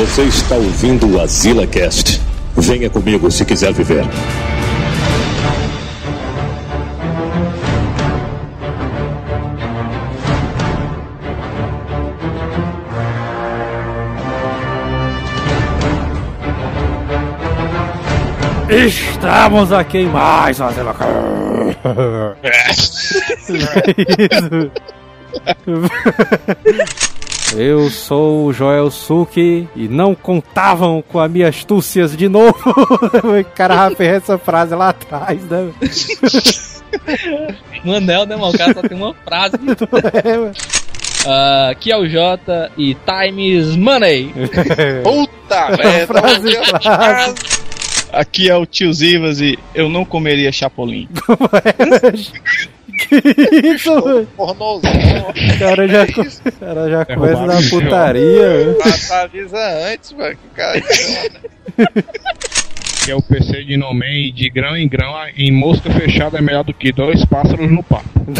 Você está ouvindo o Azila Cast. Venha comigo se quiser viver. Estamos aqui em mais uma Zela Eu sou o Joel Suki e não contavam com as minhas astúcias de novo. o cara fez essa frase lá atrás, né? Manel, né, mano? O cara só tem uma frase. Uh, aqui é o Jota e time is money. Puta merda. Aqui é o tio Zivas e eu não comeria chapolim. Que isso, mano? Pornozão. O cara já, co- o cara já começa na putaria. Passa avisa antes, mano. Que o cara. Que é o PC de Nomem e de grão em grão, em mosca fechada é melhor do que dois pássaros no papo.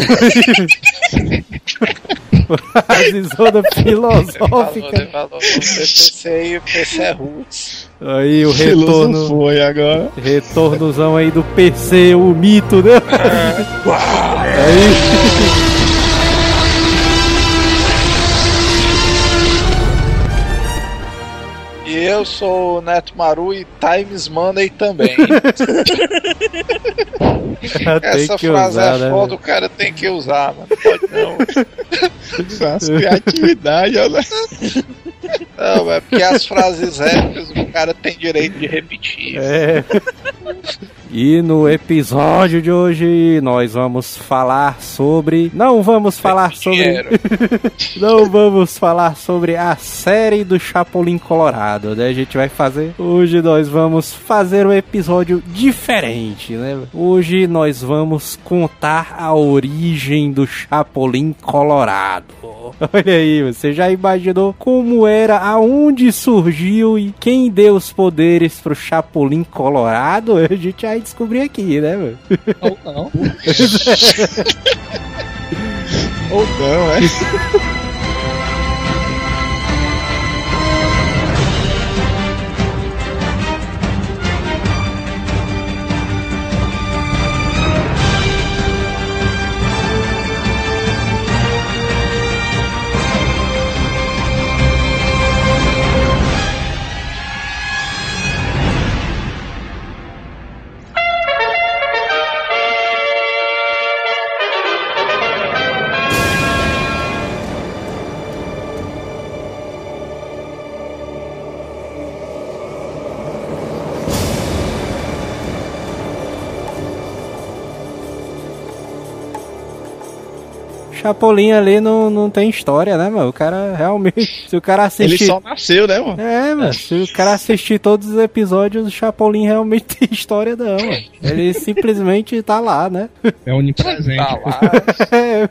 Zona filosófica. Falou, falou. PC aí, PC é roots. Aí o retorno. foi agora. Retornozão aí do PC, o mito, né? Aí. eu sou o Neto Maru e Times Money também. Tem Essa que frase usar, é né? foda, o cara tem que usar, mano. Pode não. As criatividade, olha. Não, é porque as frases épicas o cara tem direito de repetir. É. E no episódio de hoje nós vamos falar sobre. Não vamos falar sobre. Não vamos falar sobre a série do Chapolin Colorado, né? A gente vai fazer. Hoje nós vamos fazer um episódio diferente, né? Hoje nós vamos contar a origem do Chapolin Colorado. Olha aí, você já imaginou como era, aonde surgiu e quem deu os poderes pro Chapolin Colorado? A gente vai descobrir aqui, né, mano? Ou não. Ou não, é? Chapolin ali não, não tem história, né, mano? O cara realmente. Se o cara Ele assistir. só nasceu, né, mano? É, mano, se o cara assistir todos os episódios, o Chapolin realmente tem história, não, mano. Ele simplesmente tá lá, né? É onipresente. Tá lá. É,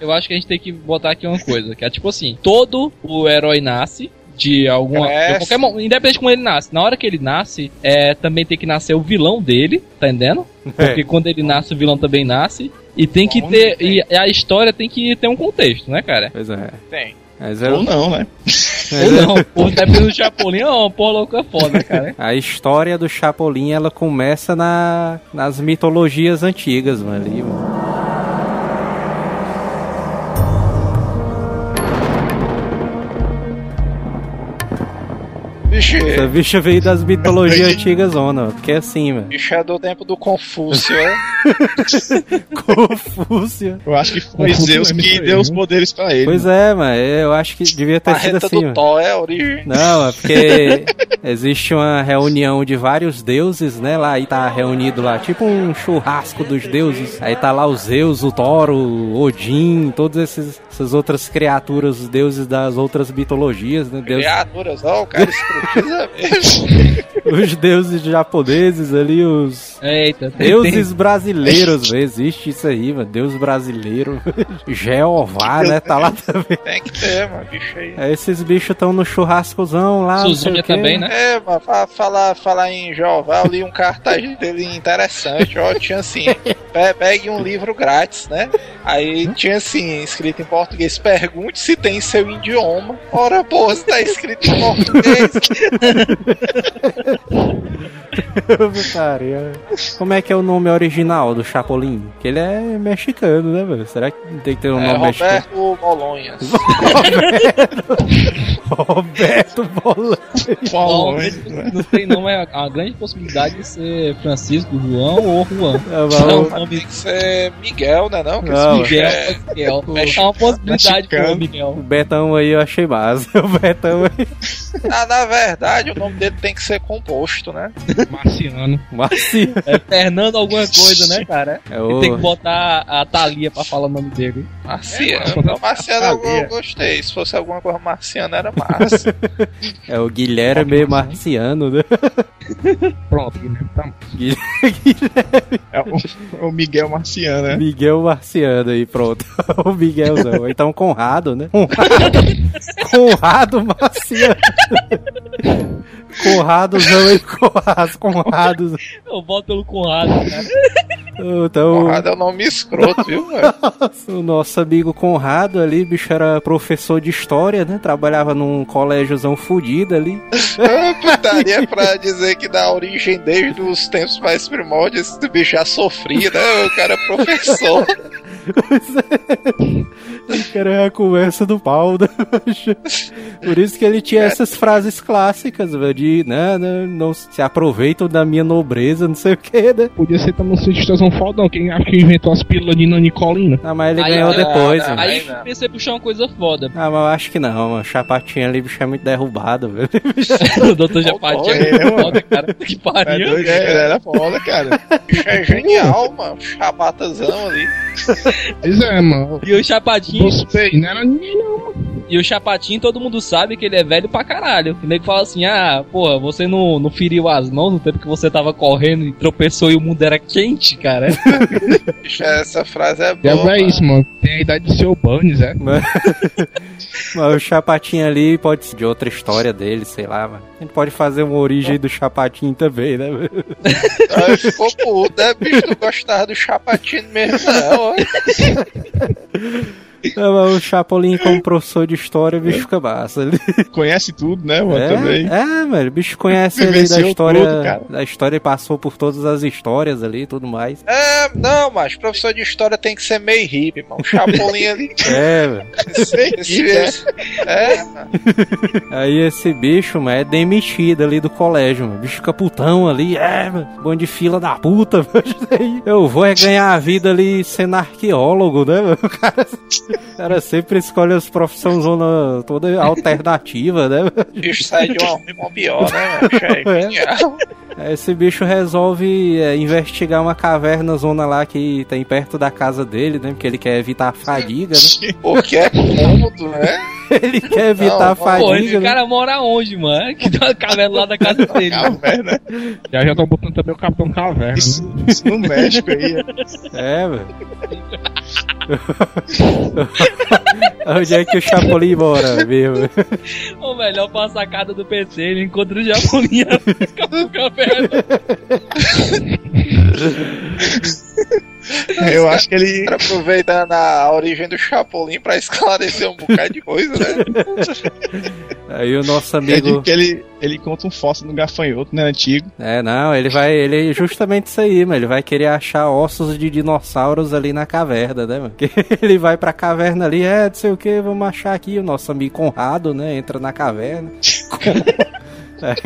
Eu acho que a gente tem que botar aqui uma coisa, que é tipo assim, todo o herói nasce de alguma. De qualquer, mo- independente de como ele nasce. Na hora que ele nasce, é, também tem que nascer o vilão dele, tá entendendo? Porque quando ele nasce, o vilão também nasce. E tem que Onde ter. tem? E a história tem que ter um contexto, né, cara? Pois é. Tem. Mas é, Ou não, né? Ou não, pô, dependendo do Chapolin, é uma porra louca foda, cara. A história do Chapolin, ela começa na, nas mitologias antigas, mano. Ali, mano. Bicho, Essa bicha veio das mitologias antigas, zona, porque é assim, mano. bicho é do tempo do Confúcio, é? Confúcio. Eu acho que foi Confuso Zeus que deu os poderes pra ele. Pois é, mano. Eu acho que devia ter sido Marreta assim, do mano. Thor é a origem. Não, é porque existe uma reunião de vários deuses, né? Lá aí tá reunido lá, tipo um churrasco dos deuses. Aí tá lá o Zeus, o Thor, o Odin, todas esses- essas outras criaturas, os deuses das outras mitologias, né? Deus... Criaturas, ó, o cara. Os deuses japoneses ali, os Eita, tem, deuses brasileiros, velho. Existe isso aí, mano. Deus brasileiro. Jeová, né? Tá lá também. Tem que ter, mano, bicho aí. Aí esses bichos estão no churrascozão lá. quê. também, né? É, mano, pra falar, falar em Jeová, eu li um cartaz dele interessante, ó, tinha assim, pe- pegue um livro grátis, né? Aí tinha assim, escrito em português, pergunte se tem seu idioma. Ora, pô, se tá escrito em português. Putaria. Como é que é o nome original do Chapolin? Que ele é mexicano, né, velho? Será que tem que ter um É, nome mexicano? Roberto Bolonhas. Roberto. Não, Polônia, né? não tem não, é a grande possibilidade de ser Francisco, João ou Juan. É, mas Não, o- o nome Tem que ser Miguel, né? Não, que Não, bicho Miguel, é... Miguel. É uma possibilidade pro Mexicano. Miguel. O Betão aí eu achei massa. O Betão aí. Ah, na verdade, o nome dele tem que ser composto, né? Marciano. Marcinho. É Fernando alguma coisa, né, cara? É o... tem que botar a Thalia pra falar o nome dele. Marciano. É, Marciano eu, gostei. Se fosse alguma coisa marciana, era massa. É o Guilherme Marciano, né? Pronto, Guilherme tá. Guilherme É o, o Miguel Marciano, né? Miguel Marciano aí, pronto. o Miguelzão. Então Conrado, né? Conrado, Conrado Marciano. Conradozão aí, Conrado, Conrados. Eu voto pelo Conrado, cara. Então, Conrado é um nome escroto, viu, velho? o nosso amigo Conrado ali, bicho, era professor de história, né? Trabalhava num colégiozão fudido ali. Ah, Putaria pra dizer que dá origem desde os tempos mais primórdios, esse bicho já sofria, né? O cara é professor. Que era a conversa do pau, né? Por isso que ele tinha essas frases clássicas, velho, de, né, né, não se aproveitam da minha nobreza, não sei o que, né? Podia ser também um cientista fodão. Quem acha que inventou as pílulas de nanicolina? Ah, mas ele Aí, ganhou ah, depois, velho. Aí Aí não. pensei puxar uma coisa foda. Ah, mas eu acho que não, mano. Chapatinho ali, bicho, é muito derrubado, velho. o Dr. Japati é, é mano. foda, cara. Que É pariu. doido, é, ele era foda, cara. O bicho é genial, mano. Chabatazão ali. Pois é, mano. E o Chapatinho, Gostei, não era ninguém não, mano. e o Chapatinho, todo mundo sabe que ele é velho pra caralho. O nego fala assim: ah, porra, você não, não feriu as mãos no tempo que você tava correndo e tropeçou e o mundo era quente, cara. Bicho, essa frase é boa. É mano. isso, mano. Tem a idade do seu Burns, é? Mas, mas o Chapatinho ali pode ser de outra história dele, sei lá, mano. A gente pode fazer uma origem do Chapatinho também, né? velho? Aí ficou puto, né? Bicho, tu gostava do Chapatino mesmo, não. ó. O Chapolin, como professor de história, o bicho fica massa. Ele- Conhece tudo, né, mano? É, Também. é, mano, o bicho conhece ali da história. tudo, da história e passou por todas as histórias ali e tudo mais. É, não, mas professor de história tem que ser meio hippie, mano. O Chapolin ali. É, velho. Esse, é, mano. Aí esse bicho, mano, é demitido ali do colégio, mano. O bicho fica putão ali, é, mano. Bom de fila da puta, mano. Eu vou é ganhar a vida ali sendo arqueólogo, né, mano? O cara, cara sempre escolhe as profissões zona toda alternativa, né? O bicho sai de uma pior, né, é É. Aí Esse bicho resolve é, investigar uma caverna zona lá que tem perto da casa dele, né? Porque ele quer evitar a fadiga, né? Porque é cômodo, né? Ele quer evitar a Não, fadiga, Pô, esse né? cara mora onde, mano? Que tá uma caverna lá da casa dele. Caverna. Já já estão botando também o Capitão Caverna. Isso, Né? isso no México aí. É, velho. Onde é que o Chapolin mora mesmo? Ou melhor, pra sacada do PC, ele encontra o Japolinha fica com caverna. Eu acho que ele. Aproveitando a origem do Chapolin pra esclarecer um bocado de coisa, né? Aí o nosso Eu digo amigo. que ele, ele encontra um fóssil no gafanhoto, né? Antigo. É, não, ele vai. Ele justamente isso aí, mano. Ele vai querer achar ossos de dinossauros ali na caverna, né, mano? Ele vai pra caverna ali, é, não sei o que, vamos achar aqui o nosso amigo Conrado, né? Entra na caverna. Aí,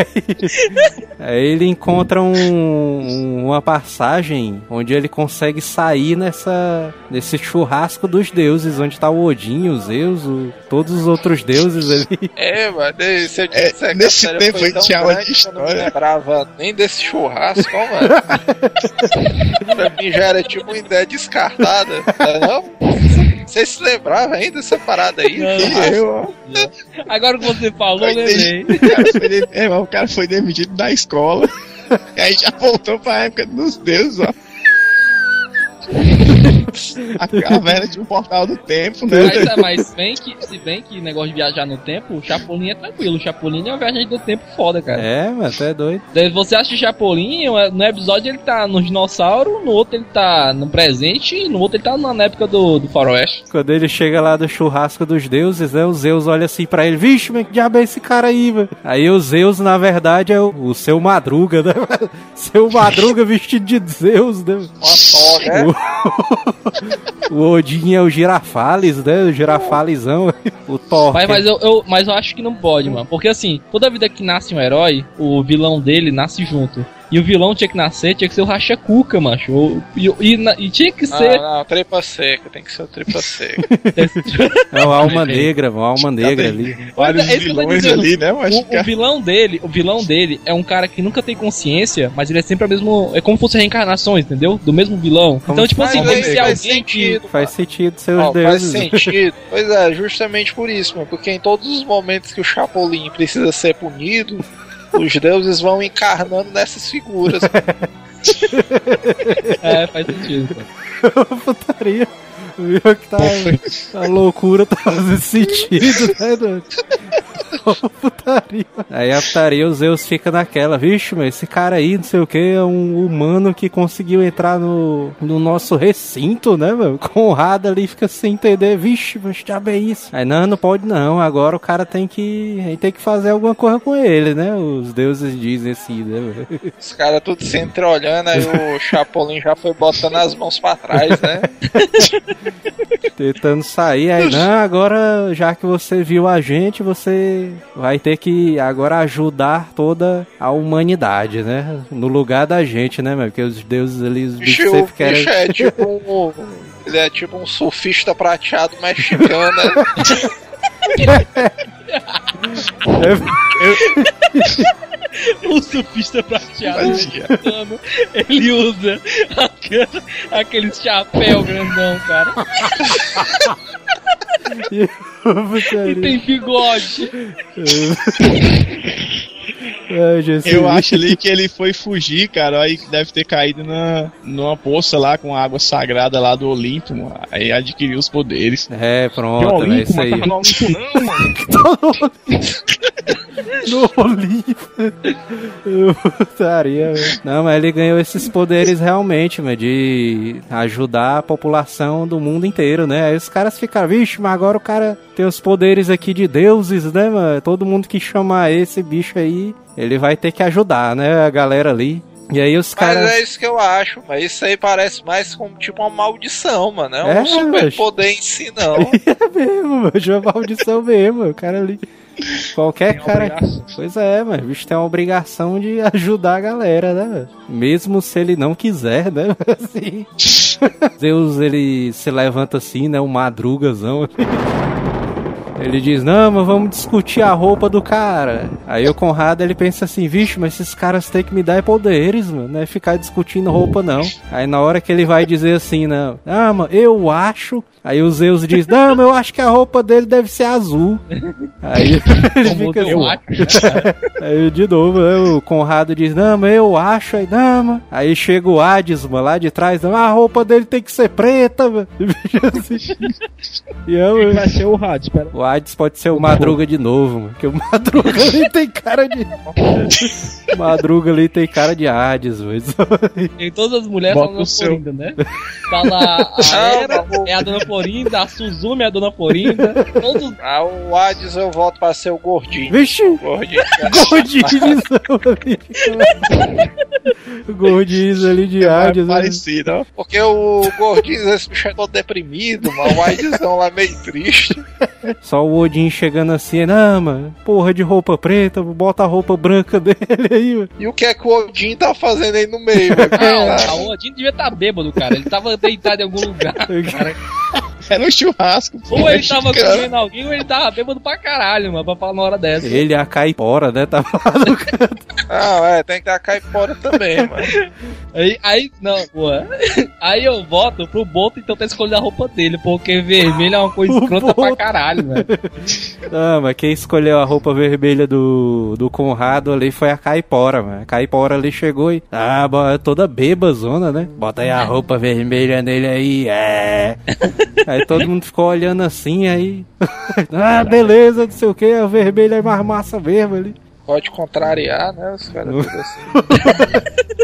aí ele encontra um- um- uma passagem onde ele consegue sair nessa nesse churrasco dos deuses, onde tá o Odin, o Zeus, o- todos os outros deuses ali. É, mano, se eu É, a nesse tempo foi tão tinha aula de que eu não história. lembrava nem desse churrasco, ó, mano. pra mim já era tipo uma ideia descartada, não é? Você se lembrava ainda dessa parada aí? Não. Eu, ó, Agora que você falou, eu lembrei. cara é, mas o cara foi demitido da escola. E aí já voltou pra época dos deuses, ó. A caverna de um portal do tempo, né? Mas, é, mas se bem que, se bem que negócio de viajar no tempo, o Chapolin é tranquilo. O Chapolin é uma viagem do tempo foda, cara. É, mas até doido. Você acha o Chapolin, no episódio ele tá no dinossauro, no outro ele tá no presente e no outro ele tá na época do, do faroeste. Quando ele chega lá do churrasco dos deuses, né? O Zeus olha assim pra ele, vixe, mas que diabo é esse cara aí, velho? Aí o Zeus, na verdade, é o, o seu Madruga, né? seu Madruga vestido de Zeus, né? Uma toga, né? O Odin é o Girafales, né? O Girafalesão. O Thor. Mas, mas, eu, eu- mas eu acho que não pode, mano. Porque assim, toda vida que nasce um herói, o vilão dele nasce junto. E o vilão tinha que nascer, tinha que ser o Racha Cuca, macho. O- E, e, na- e tinha que ser. Não, não, tripa seca, tem que ser o tripa seca. É o Alma Negra, o Alma Negra ali. Vários Mas é que tô vilões dizendo. ali, né? Mas, O, o vilão dele, o vilão dele é um cara que nunca tem consciência, mas ele é sempre a mesmo. É como se fosse reencarnações, entendeu? Do mesmo vilão. Como então, tipo assim, que ser faz alguém que. sentido, Faz sentido seus Ó, faz deuses. sentido. Pois é, justamente por isso, mano. Porque em todos os momentos que o Chapolin precisa ser punido, os deuses vão encarnando nessas figuras. É, faz sentido. Putaria. Viu que tá. A loucura tá fazendo sentido, né? Ô, Putaria. Aí a putaria, o Zeus fica naquela, vixe, mas esse cara aí, não sei o que, é um humano que conseguiu entrar no, no nosso recinto, né, meu? Conrado ali fica sem entender, vixe, mas já bem isso. Aí, não, não pode não, agora o cara tem que, aí tem que fazer alguma coisa com ele, né? Os deuses dizem assim, né, meu? Os caras tudo se entreolhando, aí o Chapolin já foi botando as mãos pra trás, né? Tentando sair. Aí, não, agora já que você viu a gente, você vai ter que agora ajudar toda a humanidade, né? No lugar da gente, né, meu? Porque os deuses ali, os bichos Bicho, sempre querem. bicho é tipo um. Ele é tipo um surfista prateado mexicano, né? O surfista prateado mexicano, ele usa aquele, aquele chapéu grandão, cara. E tem bigode. Ai, Jesus. Eu acho ali que ele foi fugir, cara. Aí deve ter caído na, numa poça lá com água sagrada lá do Olimpo. mano. Aí adquiriu os poderes. É, pronto, é isso mas aí. tava no Olimpo não, mano. No. Putaria, velho. Não, mas ele ganhou esses poderes realmente, mano, de ajudar a população do mundo inteiro, né? Aí os caras ficaram, vixe, mas agora o cara tem os poderes aqui de deuses, né, mano? Todo mundo que chamar esse bicho aí, ele vai ter que ajudar, né, a galera ali. E aí os Mas caras. é isso que eu acho. Mas isso aí parece mais como tipo uma maldição, mano. É É, um super poder em si, não. É mesmo, mano. É maldição mesmo, o cara ali. Qualquer Tem cara. obrigação. Pois é, mas o bicho tem a obrigação de ajudar a galera, né? Mesmo se ele não quiser, né? Assim. Deus, ele se levanta assim, né? Um madrugazão. Ele diz, não, mas vamos discutir a roupa do cara. Aí o Conrado, ele pensa assim, vixe, mas esses caras têm que me dar poderes, mano. Não é ficar discutindo roupa, não. Aí na hora que ele vai dizer assim, não, ah, mano, eu acho... Aí o Zeus diz, não, mas eu acho que a roupa dele deve ser azul. Aí ele fica eu assim, acho. Aí de novo, né, o Conrado diz, não, mas eu acho, aí, não, mano. Aí chega o Hades, mano, lá de trás, não, a roupa dele tem que ser preta, mano. E bicho assim. Eu, Vai ser o Rádio, espera. o Hades pode ser o Madruga de novo, mano. Porque o Madruga ali tem cara de. O Madruga ali tem cara de Hades, mas. E todas as mulheres Bota dona o seu- Florinda, né? Lá a bom. é a dona Florinda, a Suzumi é a dona Florinda. Todos. Ah, o Hades eu volto pra ser o gordinho. Vixe! Gordinho. Gordinho Gordinho ali de Hades. né? parecido, ó. Porque o gordinho, esse bicho é todo deprimido, mano. O Hadesão lá meio triste. Só o Odin chegando assim, não, mano, porra de roupa preta, bota a roupa branca dele aí, mano. E o que é que o Odin tá fazendo aí no meio, mano? Ah, a Odin devia estar bêbado, cara. Ele tava deitado em algum lugar. Era um churrasco. pô, Ou ele tava comendo alguém, ou ele tava bêbado pra caralho, mano, pra falar na hora dessa. Ele e a caipora, né? Tava lá no canto. Ah, é, tem que dar caipora também, mano. Aí, aí, não, pô. Aí eu voto pro Boto então tá escolhendo a roupa dele, porque vermelho é uma coisa O escrota pra Boto. caralho, velho. Não, mas quem escolheu a roupa vermelha do, do Conrado ali foi a Caipora, mano. A Caipora ali chegou e. Ah, toda bebazona, né? Bota aí a roupa vermelha nele aí, é. Aí todo mundo ficou olhando assim, aí. ah, beleza, não sei o que, a vermelha é mais massa mesmo ali. Pode contrariar, né? Os caras tudo assim.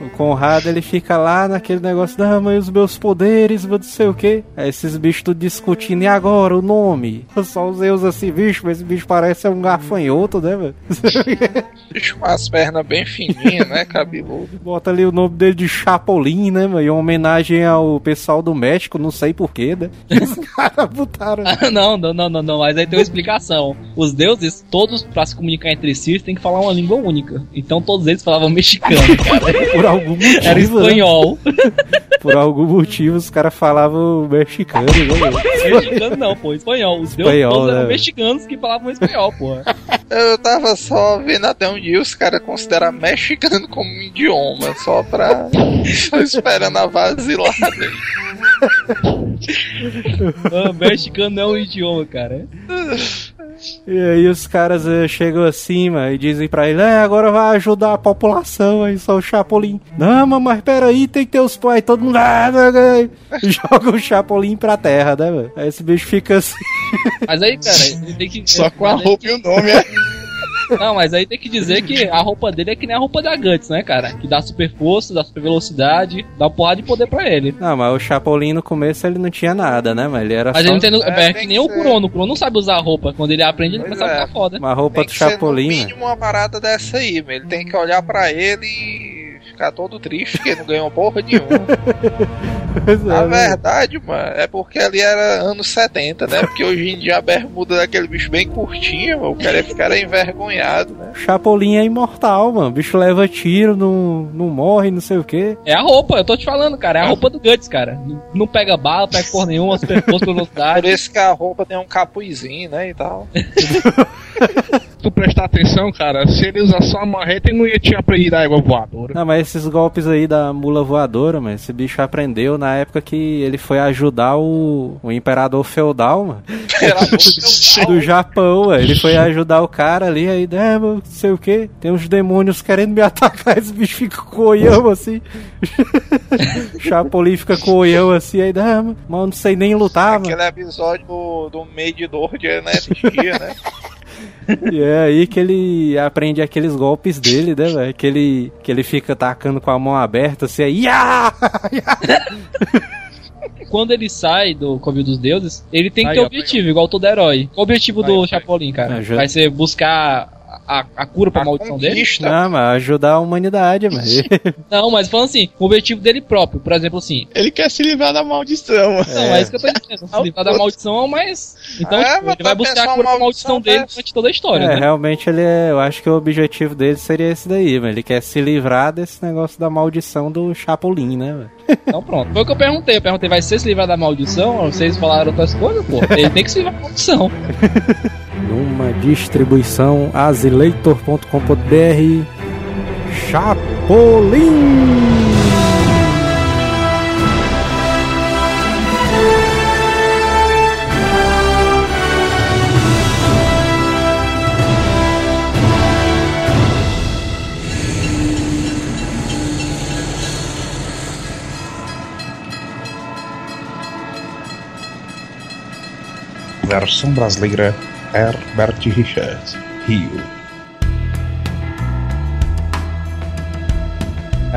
O Conrado ele fica lá naquele negócio, não, mas os meus poderes, não sei o que. Aí esses bichos tudo discutindo, e agora o nome? Só os Zeus assim, bicho, mas esse bicho parece um gafanhoto, né, velho? Bicho com as pernas bem fininhas, né? Cabeludo. Bota ali o nome dele de Chapolin, né, mano? Em homenagem ao pessoal do México, não sei porquê, né? Os caras botaram. Ah, não, não, não, não, não, mas aí tem uma explicação. Os deuses, todos pra se comunicar entre si, eles têm que falar uma língua única. Então todos eles falavam mexicano, cara. Por algum motivo. Era né? espanhol. Por algum motivo os caras falavam mexicano, né, mexicano não, pô, espanhol. Os deuses Espanhol, todos eram né? mexicanos que falavam espanhol, pô. Eu tava só vendo até um dia os caras consideram mexicano como um idioma, só pra. só esperando a vasilada. Ah, mexicano não é um idioma, cara. E aí os caras eh, chegam assim, mano, e dizem pra ele, é, agora vai ajudar a população, aí só o Chapolin. Não, mas, mas peraí, tem que ter os pais, todo mundo ah, não, não. joga o Chapolin pra terra, né, mano? Aí esse bicho fica assim. Mas aí, cara, ele tem que. Só com a roupa e o nome, é. Não, mas aí tem que dizer que a roupa dele é que nem a roupa da Guts, né, cara? Que dá super força, dá super velocidade, dá uma porrada de poder pra ele. Não, mas o Chapolin no começo ele não tinha nada, né, mas ele era Mas só ele não tem. É, É, que nem que o. Kurono. O Kurono não sabe usar a roupa. Quando ele aprende, ele Pois começa a é. ficar foda. uma roupa Tem do que ser no Chapolin, né? mínimo uma parada dessa aí, meu. Ele tem que olhar pra ele e ficar todo triste, porque não ganhou porra nenhuma. Pois é, A né? verdade, mano, é porque ali era anos 70, né? Porque hoje em dia a bermuda daquele bicho bem curtinha, mano, o cara ia ficar envergonhado, né? Chapolin é imortal, mano. O bicho leva tiro, não, não morre, não sei o quê. É a roupa, eu tô te falando, cara. É a roupa do Guts, cara. Não- Não pega bala, pega porra nenhuma, super força, Por velocidade. isso que a roupa tem um capuzinho, né? E tal. Se tu prestar atenção, cara, se ele usar só a marreta, ele não ia te aprender a água voadora. Não, mas esses golpes aí da mula voadora, mano, esse bicho aprendeu na época que ele foi ajudar o, o imperador feudal, mano, do Japão, mano. Ele foi ajudar o cara ali, aí, mano, não sei o que, tem uns demônios querendo me atacar, esse bicho fica com o olhão assim. Chapolin fica com o olhão assim, aí, né, mano, mas eu não sei nem lutar, mano. Aquele episódio do, do Made Dordia, né? Existia, né? E é aí que ele aprende aqueles golpes dele, né, velho? Que ele, que ele fica atacando com a mão aberta, assim, aí! Quando ele sai do Covil dos Deuses, ele tem que Aí, ter objetivo, igual todo herói. Qual o objetivo do Chapolin, cara? Já- Vai ser buscar a, a cura pra A maldição dele? conquista. Não, mas ajudar a humanidade, mano. Não, mas falando assim, o objetivo dele próprio, por exemplo, assim. Ele quer se livrar da maldição. Não, é isso que eu tô dizendo. Se livrar da maldição, mas. Então, É, tipo, mas ele vai buscar a cura pra maldição dele dessa. durante toda a história, É, né? realmente ele é. Eu acho que o objetivo dele seria esse daí, mano. Ele quer se livrar desse negócio da maldição do Chapolin, né, velho? Então pronto. Foi o que eu perguntei. Eu perguntei, vai ser se livrar da maldição? Vocês falaram outras coisas, pô. Ele tem que se livrar da maldição. Numa distribuição azileitor.com.br Chapolin! Versão brasileira R. Bertie Richard, Rio.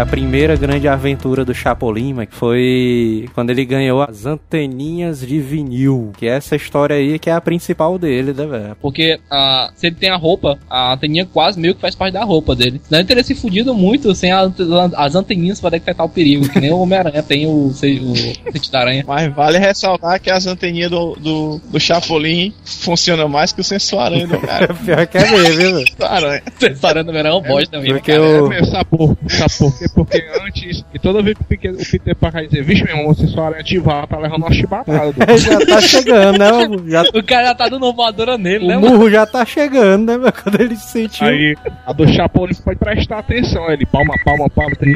A primeira grande aventura do Chapolin, que foi quando ele ganhou as anteninhas de vinil. Que é essa história aí que é a principal dele, né, velho? Porque ah, se ele tem a roupa, a anteninha quase meio que faz parte da roupa dele. Senão ele teria se fudido muito sem a- as anteninhas para detectar o perigo. Que nem o Homem-Aranha tem o, o sentido da aranha. Mas vale ressaltar que as anteninhas do, do, do Chapolin funcionam mais que o sensor aranha do cara. Pior que é mesmo, viu, velho? aranha. O Homem-Aranha é um bosta também. Porque cara. o, É sapô. Peter, porque antes, e toda vez que o Peter, o Parker dizer, vixe, meu irmão, vocês foram ativar, tá levando uma chibatada. Já tá chegando, né? mano? Já, O cara já tá dando uma voadora nele, né, o mano? murro já tá chegando, né? mano? Quando ele sentiu. Aí, a do Chapolin pode prestar atenção. Ele, palma, palma, palma, tem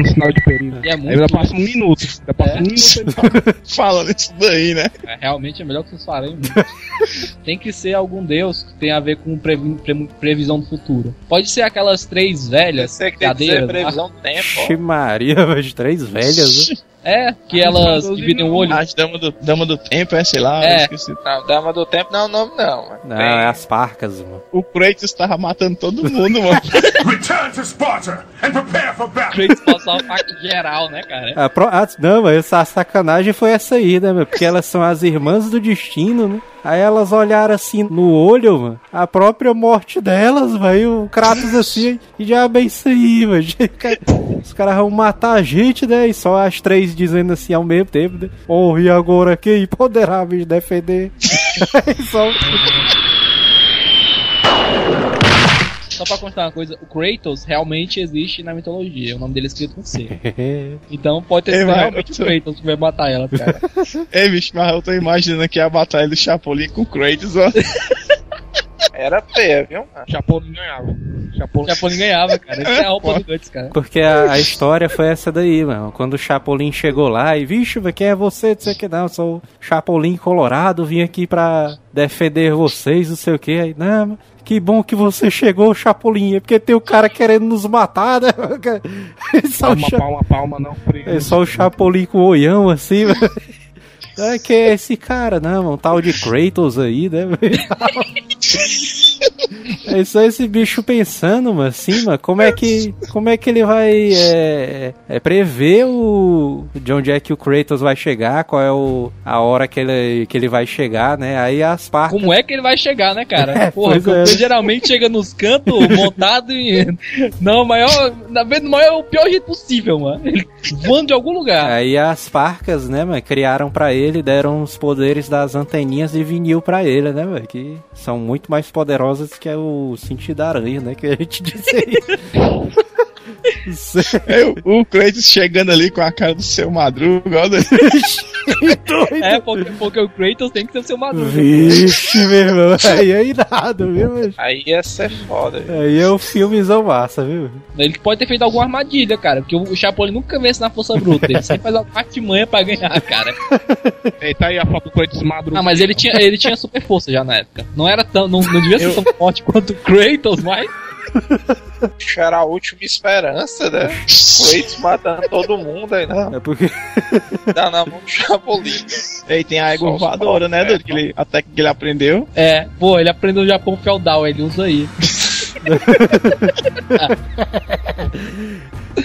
um sinal de perigo. E é Aí muito ainda passa um minuto. Ainda passa É. um minuto ele fala, Falando isso daí, né? É, realmente é melhor que vocês farem muito. Tem que ser algum deus que tem a ver com previ- pre- previsão do futuro. Pode ser aquelas três velhas Você que tem que ser cadeiras. lá. previsão do tempo. Maria, mas três velhas, né? É, que elas dividem o olho. As Dama do, Dama do Tempo, é, sei lá, É. eu esqueci. Não, Dama do Tempo não é o nome, não. mano. Não, é as parcas, mano. O Kratos tava matando todo mundo, mano. Return to Sparta and prepare for battle. Kratos passar o fato geral, né, cara? A pro... ah, não, mas essa sacanagem foi essa aí, né, meu? Porque elas são as irmãs do destino, né? Aí elas olharam assim no olho, mano, a própria morte delas, velho. O Kratos assim, e já bem isso aí. Os caras vão matar a gente, né? E só as três dizendo assim ao mesmo tempo, né? Oh, e agora quem poderá me defender? Só... Só pra contar uma coisa, o Kratos realmente existe na mitologia. O nome dele é escrito com C. Então pode ter Ei, sido realmente o Kratos que vai matar ela, cara. Ei, bicho, mas eu tô imaginando aqui a batalha do Chapolin com o Kratos, ó. Era feia, viu? Chapolin ganhava. Chapolin. Chapolin ganhava, cara. Esse é a roupa do Guts, cara. Porque a, a história foi essa daí, mano. Quando o Chapolin chegou lá e, vixe, velho, quem é você? Não sei o que, não. Eu sou o Chapolin Colorado, vim aqui pra defender vocês, não sei o que. Aí, não, mano, que bom que você chegou, Chapolin. É porque tem o cara querendo nos matar, né? Só o, Palma, Cha- palma, palma, não frio. é só o Chapolin com o olhão assim, velho. É que é esse cara, não, um tal de Kratos aí, né? É só esse bicho pensando, mano, assim, mano, como é que, como é que ele vai é, é, prever o de onde é que o Kratos vai chegar, qual é o, a hora que ele, que ele vai chegar, né? Aí as partes Como é que ele vai chegar, né, cara? É, Porra, é. geralmente chega nos cantos, montado e. Não, maior. Na vez do maior, o pior jeito possível, mano. Ele voando de algum lugar. Aí as parcas, né, mano, criaram pra ele, deram os poderes das anteninhas de vinil pra ele, né, mano, que são muito mais poderosas que o sentido da aranha, né, que a gente disse aí. É, o, Kratos chegando ali com a cara do seu Madruga, ó. É, porque, porque o Kratos tem que ser o seu maduro. Vixe, meu irmão, aí é irado, viu, mano? Aí ia ser foda, viu? Aí é o filmezão massa, viu? Ele pode ter feito alguma armadilha, cara. Porque o Chapolin nunca vence na força bruta. Ele sempre faz alguma artimanha pra ganhar, cara. Ei, tá aí a foto do Kratos madruga. Ah, mas ele tinha, ele tinha super força já na época. Não era tão. Não, não devia ser tão forte quanto o Kratos, mas. Acho era a última esperança, né? Kratos matando todo mundo aí, não. É porque Dá na mão do Chapolin. Ei, tem a os voadora, né, doido? Que ele, a técnica que ele aprendeu. É, pô, ele aprendeu o Japão feudal, ele usa aí.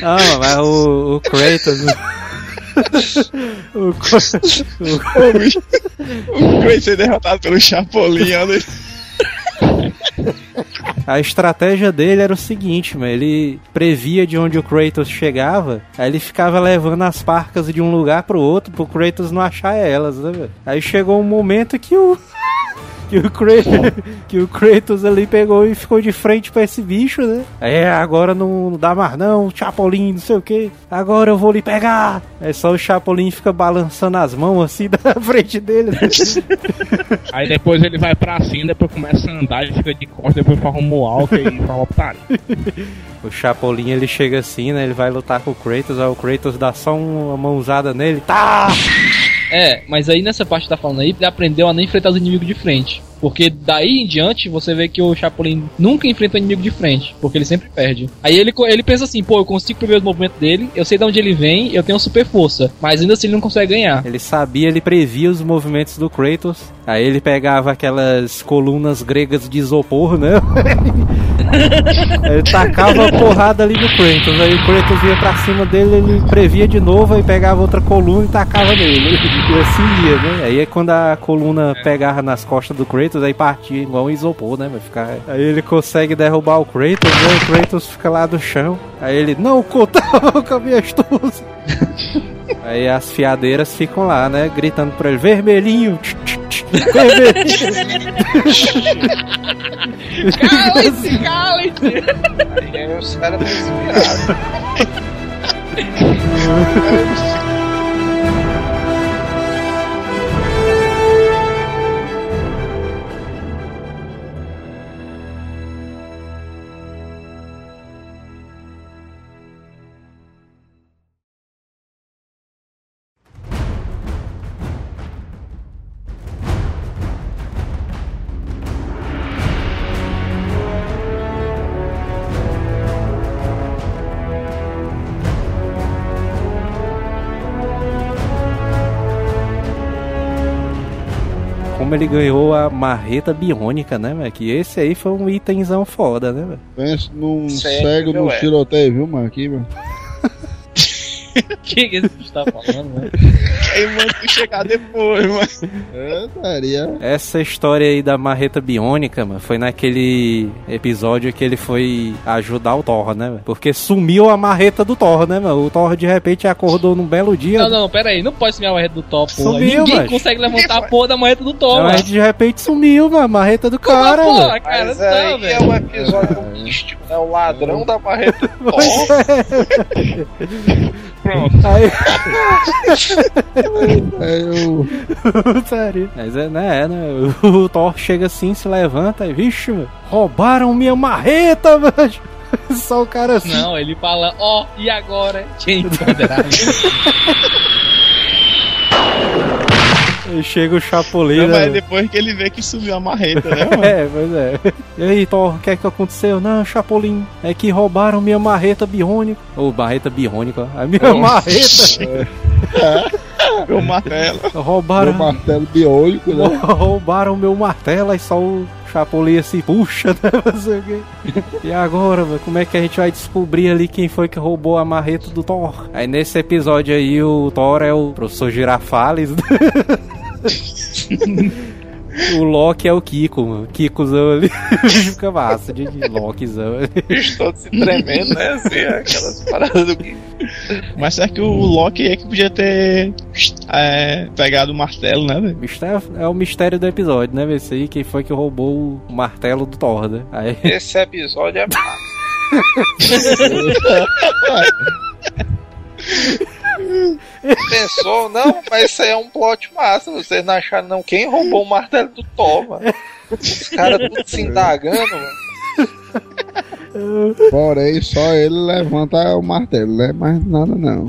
Ah, mas o, o Kratos. o, Kra- Ô, bicho. O Kratos foi derrotado pelo Chapolin, ó. a estratégia dele era o seguinte, mano. Ele previa de onde o Kratos chegava, aí ele ficava levando as parcas de um lugar pro outro pro Kratos não achar elas, né, velho? Aí chegou um momento que o. Que o, Kratos, que o Kratos ali pegou e ficou de frente pra esse bicho, né? É, agora não, não dá mais não, Chapolin, não sei o que. Agora eu vou lhe pegar. É só o Chapolin fica balançando as mãos assim da frente dele. né? Aí depois ele vai pra cima, depois começa a andar, ele fica de costas, depois faz um moalca e fala otário. O Chapolin ele chega assim, né? Ele vai lutar com o Kratos, aí o Kratos dá só uma mãozada nele. Tá! É, mas aí nessa parte que tá falando aí, ele aprendeu a não enfrentar os inimigos de frente. Porque daí em diante você vê que o Chapolin nunca enfrenta o inimigo de frente, porque ele sempre perde. Aí ele, ele pensa assim, pô, eu consigo prever os movimentos dele, eu sei de onde ele vem, eu tenho super força, mas ainda assim ele não consegue ganhar. Ele sabia, ele previa os movimentos do Kratos. Aí ele pegava aquelas colunas gregas de isopor, né? ele tacava a porrada ali no Kratos. Aí o Kratos ia pra cima dele, ele previa de novo, aí pegava outra coluna e tacava nele. E assim ia, né? Aí é quando a coluna pegava nas costas do Kratos, aí partia igual um isopor, né? Vai ficar... Aí ele consegue derrubar o Kratos, né? O Kratos fica lá do chão. Aí ele, não, contava com a minha astúcia. Aí as fiadeiras ficam lá, né? Gritando pra ele: vermelhinho! tch, tch, vermelhinho! Cala-se, cala-se! Aí os caras estão inspirados. Como ele ganhou a marreta biônica, né, velho? Que esse aí foi um itemzão foda, né, velho? Pensa num Sério, cego no é. tiroteio, viu, mano? Aqui, mano. Que, que esse bicho tá falando, né? Aí, mano, tu chegar depois, mano. É. Essa história aí da marreta biônica, mano, foi naquele episódio que ele foi ajudar o Thor, né, velho? Porque sumiu a marreta do Thor, né, mano? O Thor de repente acordou num belo dia. Não, não, pera aí, não pode sumir a marreta do Thor, porra. Sumiu, Ninguém mas- consegue levantar a porra da marreta do Thor, Mas mano. de repente sumiu, mano, a marreta do cara, Porra, velho. porra, cara, Mas não, aí é velho. um episódio místico, né? O ladrão da marreta do Thor. Pronto. Aí, É, eu. Sério. Mas é, né, é, né? O Thor chega assim, se levanta e, vixe, mano, roubaram minha marreta, mano. Só o cara assim. Não, ele fala, ó, e agora? Gente, empoderado. Aí chega o Chapolin, Não, né? mas depois que ele vê que sumiu a marreta, né, mano? É, pois é. E aí, Thor, o que é que aconteceu? Não, Chapolin, é que roubaram minha marreta biônica. Ou marreta biônica, ó. a minha marreta. Meu martelo. Roubaram, Meu martelo biônico, né? roubaram meu martelo e só o Chapolin assim, puxa, né? Não sei o quê. E agora, como é que a gente vai descobrir ali quem foi que roubou a marreta do Thor? Aí nesse episódio aí, o Thor é o professor Girafales. O Loki é o Kiko, mano. Kikozão ali. Fica massa de, de Lokezão. bicho todo se tremendo, né? Assim, aquelas paradas do que. Mas será que o Loki é que podia ter é, pegado o martelo, né, velho? Mistério- É o mistério do episódio, né? Ver se aí quem foi que roubou o martelo do Thor, né? Aí, Esse episódio é massa. Pensou, não, mas isso aí é um plot massa. Vocês não acharam, não? Quem roubou o martelo do Thor, mano? Os caras tudo se indagando, mano. Porém, só ele levanta o martelo, né? Mas nada não.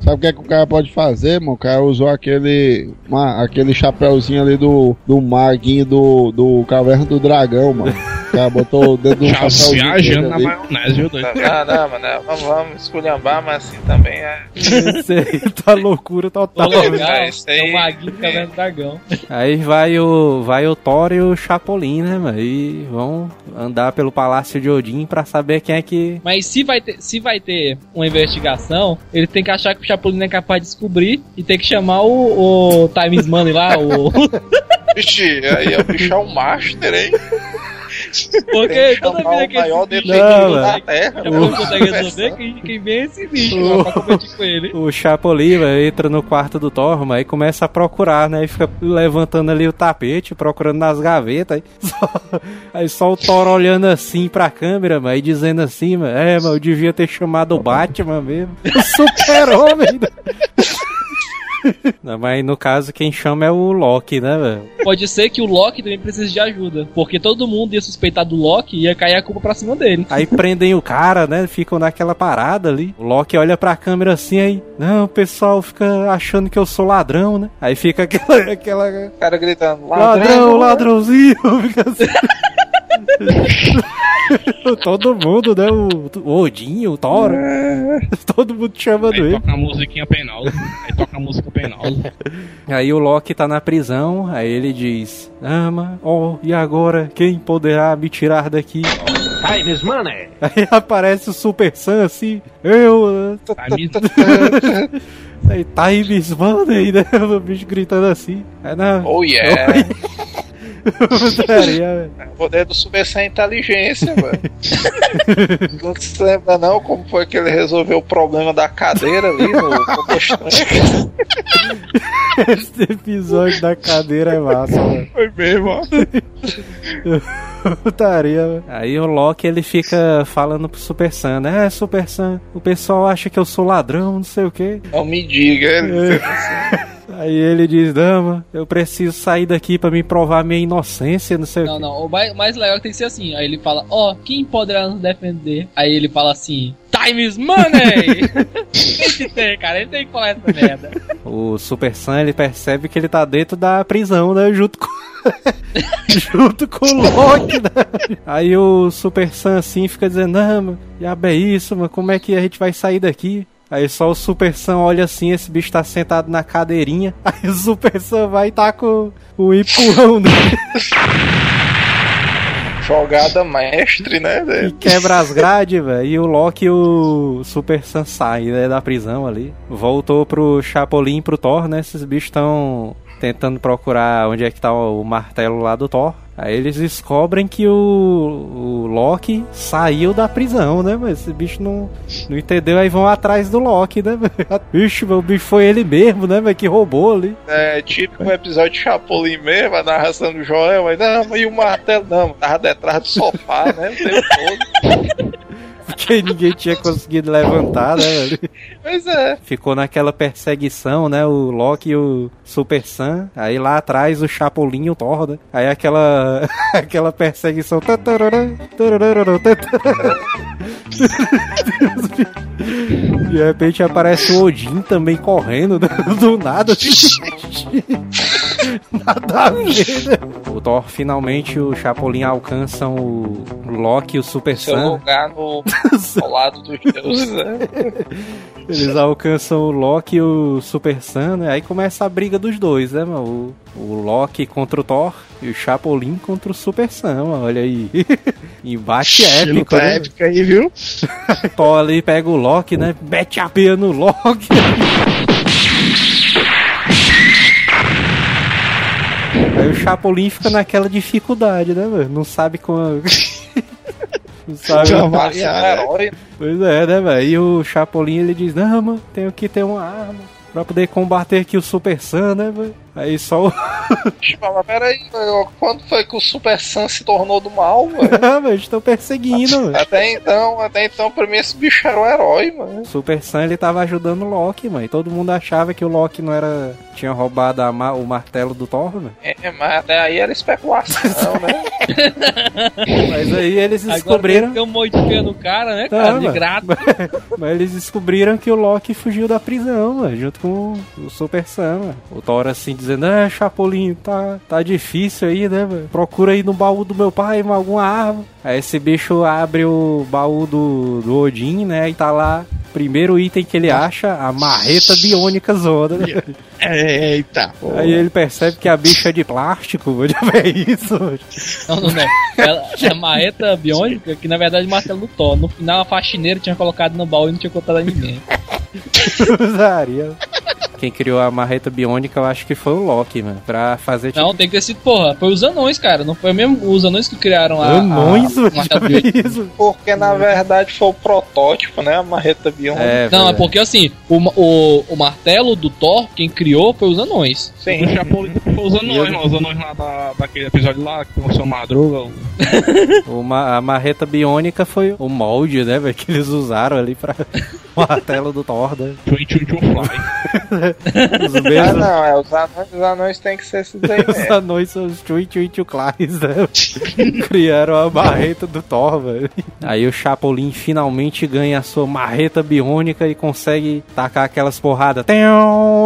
Sabe o que, é que o cara pode fazer, mano? O cara usou aquele. uma- aquele chapéuzinho ali do, do maguinho do, do Caverna do Dragão, mano. Cara botou o dedo do Já chapéuzinho. viajando na maionese, viu, doido? Não, não, mano, não, vamos, vamos esculhambar, mas assim também é. esse aí tá loucura total. legal, é isso aí. é o Maguinho do Caverna do Dragão. Aí vai o, vai o Thor e o Chapolin, né, mano? E vão andar pelo Palácio de Odin pra saber quem é que. Mas se vai, ter, se vai ter uma investigação, ele tem que achar que o Chapolin é capaz de descobrir e tem que chamar o, o Times Money lá, o... Vixe, aí é o bicho é um master, hein? Porque que toda vida o que maior esse bicho da velho. Terra. não mano. consegue resolver, quem, é esse bicho lá pra competir com ele. O entra no quarto do Thor, mas aí começa a procurar, né? E fica levantando ali o tapete, procurando nas gavetas. Aí só, aí só o Thor olhando assim pra câmera, mas e dizendo assim, mano, é, mas eu devia ter chamado o Batman mesmo. O super-homem. Não, mas no caso quem chama é o Loki, né, velho? Pode ser que o Loki também precise de ajuda, porque todo mundo ia suspeitar do Loki e ia cair a culpa pra cima dele. Aí prendem o cara, né? Ficam naquela parada ali. O Loki olha pra câmera assim, aí. Não, o pessoal fica achando que eu sou ladrão, né? Aí fica aquela. aquela O cara gritando, ladrão, ladrãozinho. Fica assim. Todo mundo, né? O, o Odin, o Thor. Todo mundo chamando Aí ele. toca a musiquinha penal. Aí toca a música penal. Aí o Loki tá na prisão, aí ele diz: Ama, ó, e agora quem poderá me tirar daqui? Time is money. Aí aparece o Super Sam assim, eu. Me- Aí Times Money, né? O bicho gritando assim. Aí não. Oh yeah! Putaria, velho. O poder do Super Sam é inteligência, mano. Não se lembra não como foi que ele resolveu o problema da cadeira ali no? Esse episódio da cadeira é massa, mano. Foi mesmo, ó. Putaria, velho. Aí o Loki ele fica falando pro Super Sam, né? É, Super Sam, o pessoal acha que eu sou ladrão, não sei o quê. Não me diga. Ele... Aí ele diz, dama, eu preciso sair daqui pra me provar minha inocência, não sei Não, o quê. não. O mais, mais legal tem que ser assim. Aí ele fala, ó, quem poderá nos defender? Aí ele fala assim, time is money! tem que ter, cara. Ele tem que falar essa merda. O Super Sam ele percebe que ele tá dentro da prisão, né? Junto com. junto com o Loki, né? Aí o Super Sam assim fica dizendo, não, mano, diabo é isso, mano, como é que a gente vai sair daqui? Aí só o Super Sam olha assim, esse bicho tá sentado na cadeirinha. Aí o Super Sam vai e tá com o empurrão dele Jogada mestre, né? e quebra as grades, velho. E o Loki e o Super Sam saem né, da prisão ali. Voltou pro Chapolin e pro Thor, né? Esses bichos estão tentando procurar onde é que tá o martelo lá do Thor. Aí eles descobrem que o, o Loki saiu da prisão, né? Mas esse bicho não, não entendeu, aí vão atrás do Loki, né? Bicho, o bicho foi ele mesmo, né? velho, Que roubou ali. É típico um episódio de Chapolin mesmo, a narração do Joel, mas não, e o martelo não, tava detrás do sofá, né? O tempo todo. Porque ninguém tinha conseguido levantar, né? velho? Pois é. Ficou naquela perseguição, né? O Loki e o Super Sam. Aí lá atrás o Chapolin e o Thor, né? Aí aquela, aquela perseguição. De repente aparece o Odin também correndo né? do nada. Nada a ver, né? O Thor finalmente o Chapolin alcançam o Loki e o Super Seu Sam. lugar no ao lado dos deuses, né? Eles alcançam o Loki e o Super Sam, né? Aí começa a briga dos dois, né, mano? O, o Loki contra o Thor e o Chapolin contra o Super Sam, mano. Olha aí. Embate épico, né? épica aí, viu? Thor ali pega o Loki, né? Mete a peia no Loki. Aí o Chapolin fica naquela dificuldade, né, mano? Não sabe como. Não sabe. Passa variar, um né? herói. Pois é, né, velho? E o Chapolin ele diz: Não, mano, tenho que ter uma arma pra poder combater aqui o Super Sam, né, velho? Aí só o. Mas peraí, quando foi que o Super Sam se tornou do mal, velho? Ah, velho, estão perseguindo, velho. Até então, até então, pra mim esse bicho era um herói, mano. O Super Sam ele tava ajudando o Loki, mano. E todo mundo achava que o Loki não era. tinha roubado a ma- o martelo do Thor, velho. É, mas até aí era especulação, né? Mas aí eles Agora descobriram. tem um modificando o cara, né, Ah, cara? de mano. graça. Mas eles descobriram que o Loki fugiu da prisão, mano, junto com o Super Sam, mano. O Thor assim dizendo, ah, Chapolin, tá, tá difícil aí, né, mano? Procura aí no baú do meu pai alguma arma. Aí esse bicho abre o baú do, do Odin, né, e tá lá, primeiro item que ele acha, a marreta biônica zona, né? É, Eita. Aí ele percebe que a bicha é de plástico, mano. É isso. Não, não, não. Ela, é a marreta biônica, que na verdade é o martelo do Thor. No final, a faxineira tinha colocado no baú e não tinha contado a ninguém. Usaria. Quem criou a marreta biônica, eu acho que foi o Loki, mano. Pra fazer tipo. Não, tem que ter sido, porra. Foi os anões, cara. Não foi mesmo os anões que criaram a. Anões, a, a. Porque na verdade foi o protótipo, né? A marreta biônica. É, Não, é porque assim, o, o, o martelo do Thor, quem criou foi os anões. Sim. O Chapolin foi os anões, mano. Os anões lá da, daquele episódio lá, que tem o seu Madruga. o- O ma- a marreta biônica foi o molde, né, velho, que eles usaram ali pra o martelo do Thor, né? Twin Fly. Os Ah, mesmos. não, é, os anões, os anões têm que ser esses aí Os mesmo. anões são os Twin Twin Twin Clays, né? Criaram a marreta do Thor, velho. Aí o Chapolin finalmente ganha a sua marreta biônica e consegue tacar aquelas porradas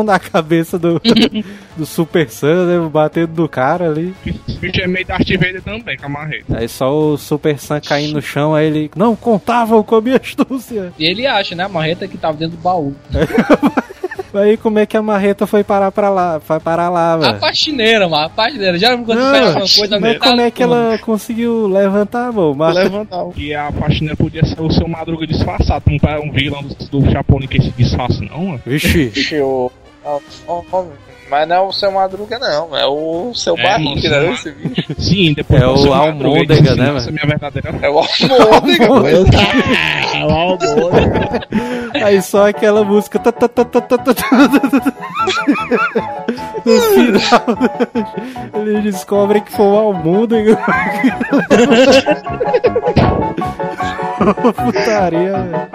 na cabeça do, do Super Sam, né? Batendo do cara ali. Esse bicho é meio Darth Vader também, com a marreta. Aí só o Super Sam caindo no chão, aí ele. Não contavam com a minha astúcia. E ele acha, né? A marreta que tava dentro do baú. Aí como é que a marreta foi parar pra lá? Foi parar lá, A velho? faxineira, mano. A faxineira. Já quando você pega alguma coisa, mas como é que ela conseguiu levantar, mano? Mas- Levantar o. E a faxineira podia ser o seu Madruga disfarçado. Não é um vilão do, do Chapolin que se disfarça, não, mano. Vixe. Vixe, o, Mas não é o seu Madruga, não. É o seu É, barriga, né? Esse bicho. Sim, depois É o Almôndega, né, minha verdadeira É o Almôndega. É o Almôndega. Aí só aquela música. No final, eles descobrem que foi o Almôndega. Putaria, velho.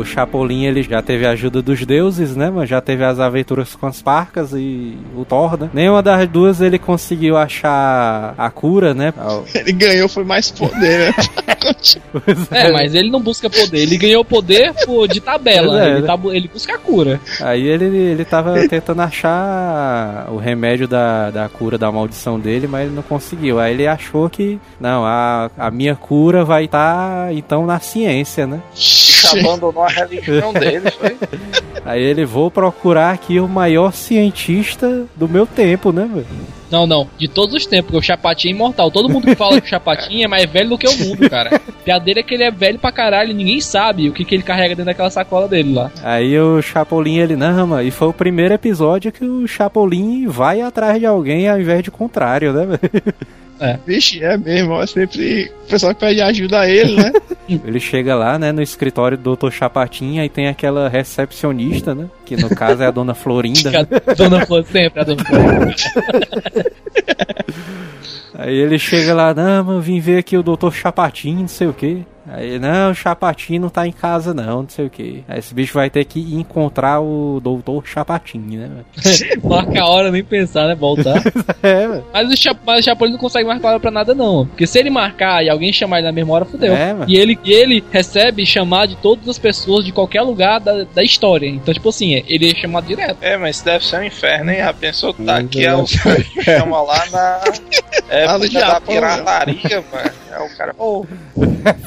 O Chapolin ele já teve a ajuda dos deuses, né? Mas já teve as aventuras com as parcas e o Thor, né? Nenhuma das duas ele conseguiu achar a cura, né? Ele ganhou, foi mais poder, né? É, mas ele não busca poder. Ele ganhou poder por, de tabela. É, ele, né? tá bu- ele busca a cura. Aí ele, ele tava tentando achar o remédio da, da cura da maldição dele, mas ele não conseguiu. Aí ele achou que, não, a, a minha cura vai estar, então, na ciência, né? abandonou a religião dele, foi? Aí ele, vou procurar aqui o maior cientista do meu tempo, né, velho? Não, não. De todos os tempos, porque o Chapatinho é imortal. Todo mundo que fala que o Chapatinho é mais velho do que o mundo, cara. Piadeira é que ele é velho pra caralho e ninguém sabe o que, que ele carrega dentro daquela sacola dele lá. Aí o Chapolin, ele, não, mano, e foi o primeiro episódio que o Chapolin vai atrás de alguém ao invés de contrário, né, velho? Vixe, é mesmo, ó, sempre o pessoal que pede ajuda a ele, né? Ele chega lá, né, no escritório do Dr. Chapatin, aí tem aquela recepcionista, né, que no caso é a Dona Florinda. A dona Flor sempre, a dona Flor. Aí ele chega lá, não, mano, vim ver aqui o Dr. Chapatin, não sei o que. Aí, não, o Chapatin não tá em casa não, não sei o que. Aí esse bicho vai ter que encontrar o Dr. Chapatin, né? Marca a hora, nem pensar, né? Voltar. É, velho. Mas o, Cha mas o Chapolin não consegue marcar a hora pra nada, não. Porque se ele marcar e alguém chamar ele na mesma hora, fudeu. É, mano. e, ele, ele recebe chamar de todas as pessoas de qualquer lugar da, da história. Então, tipo assim, ele é chamado direto. É, mas isso deve ser um inferno, hein? Já pensou que tá aqui, é. é o cara que chama lá na Lá no época da Japão, pirataria, mano. É o cara, pô,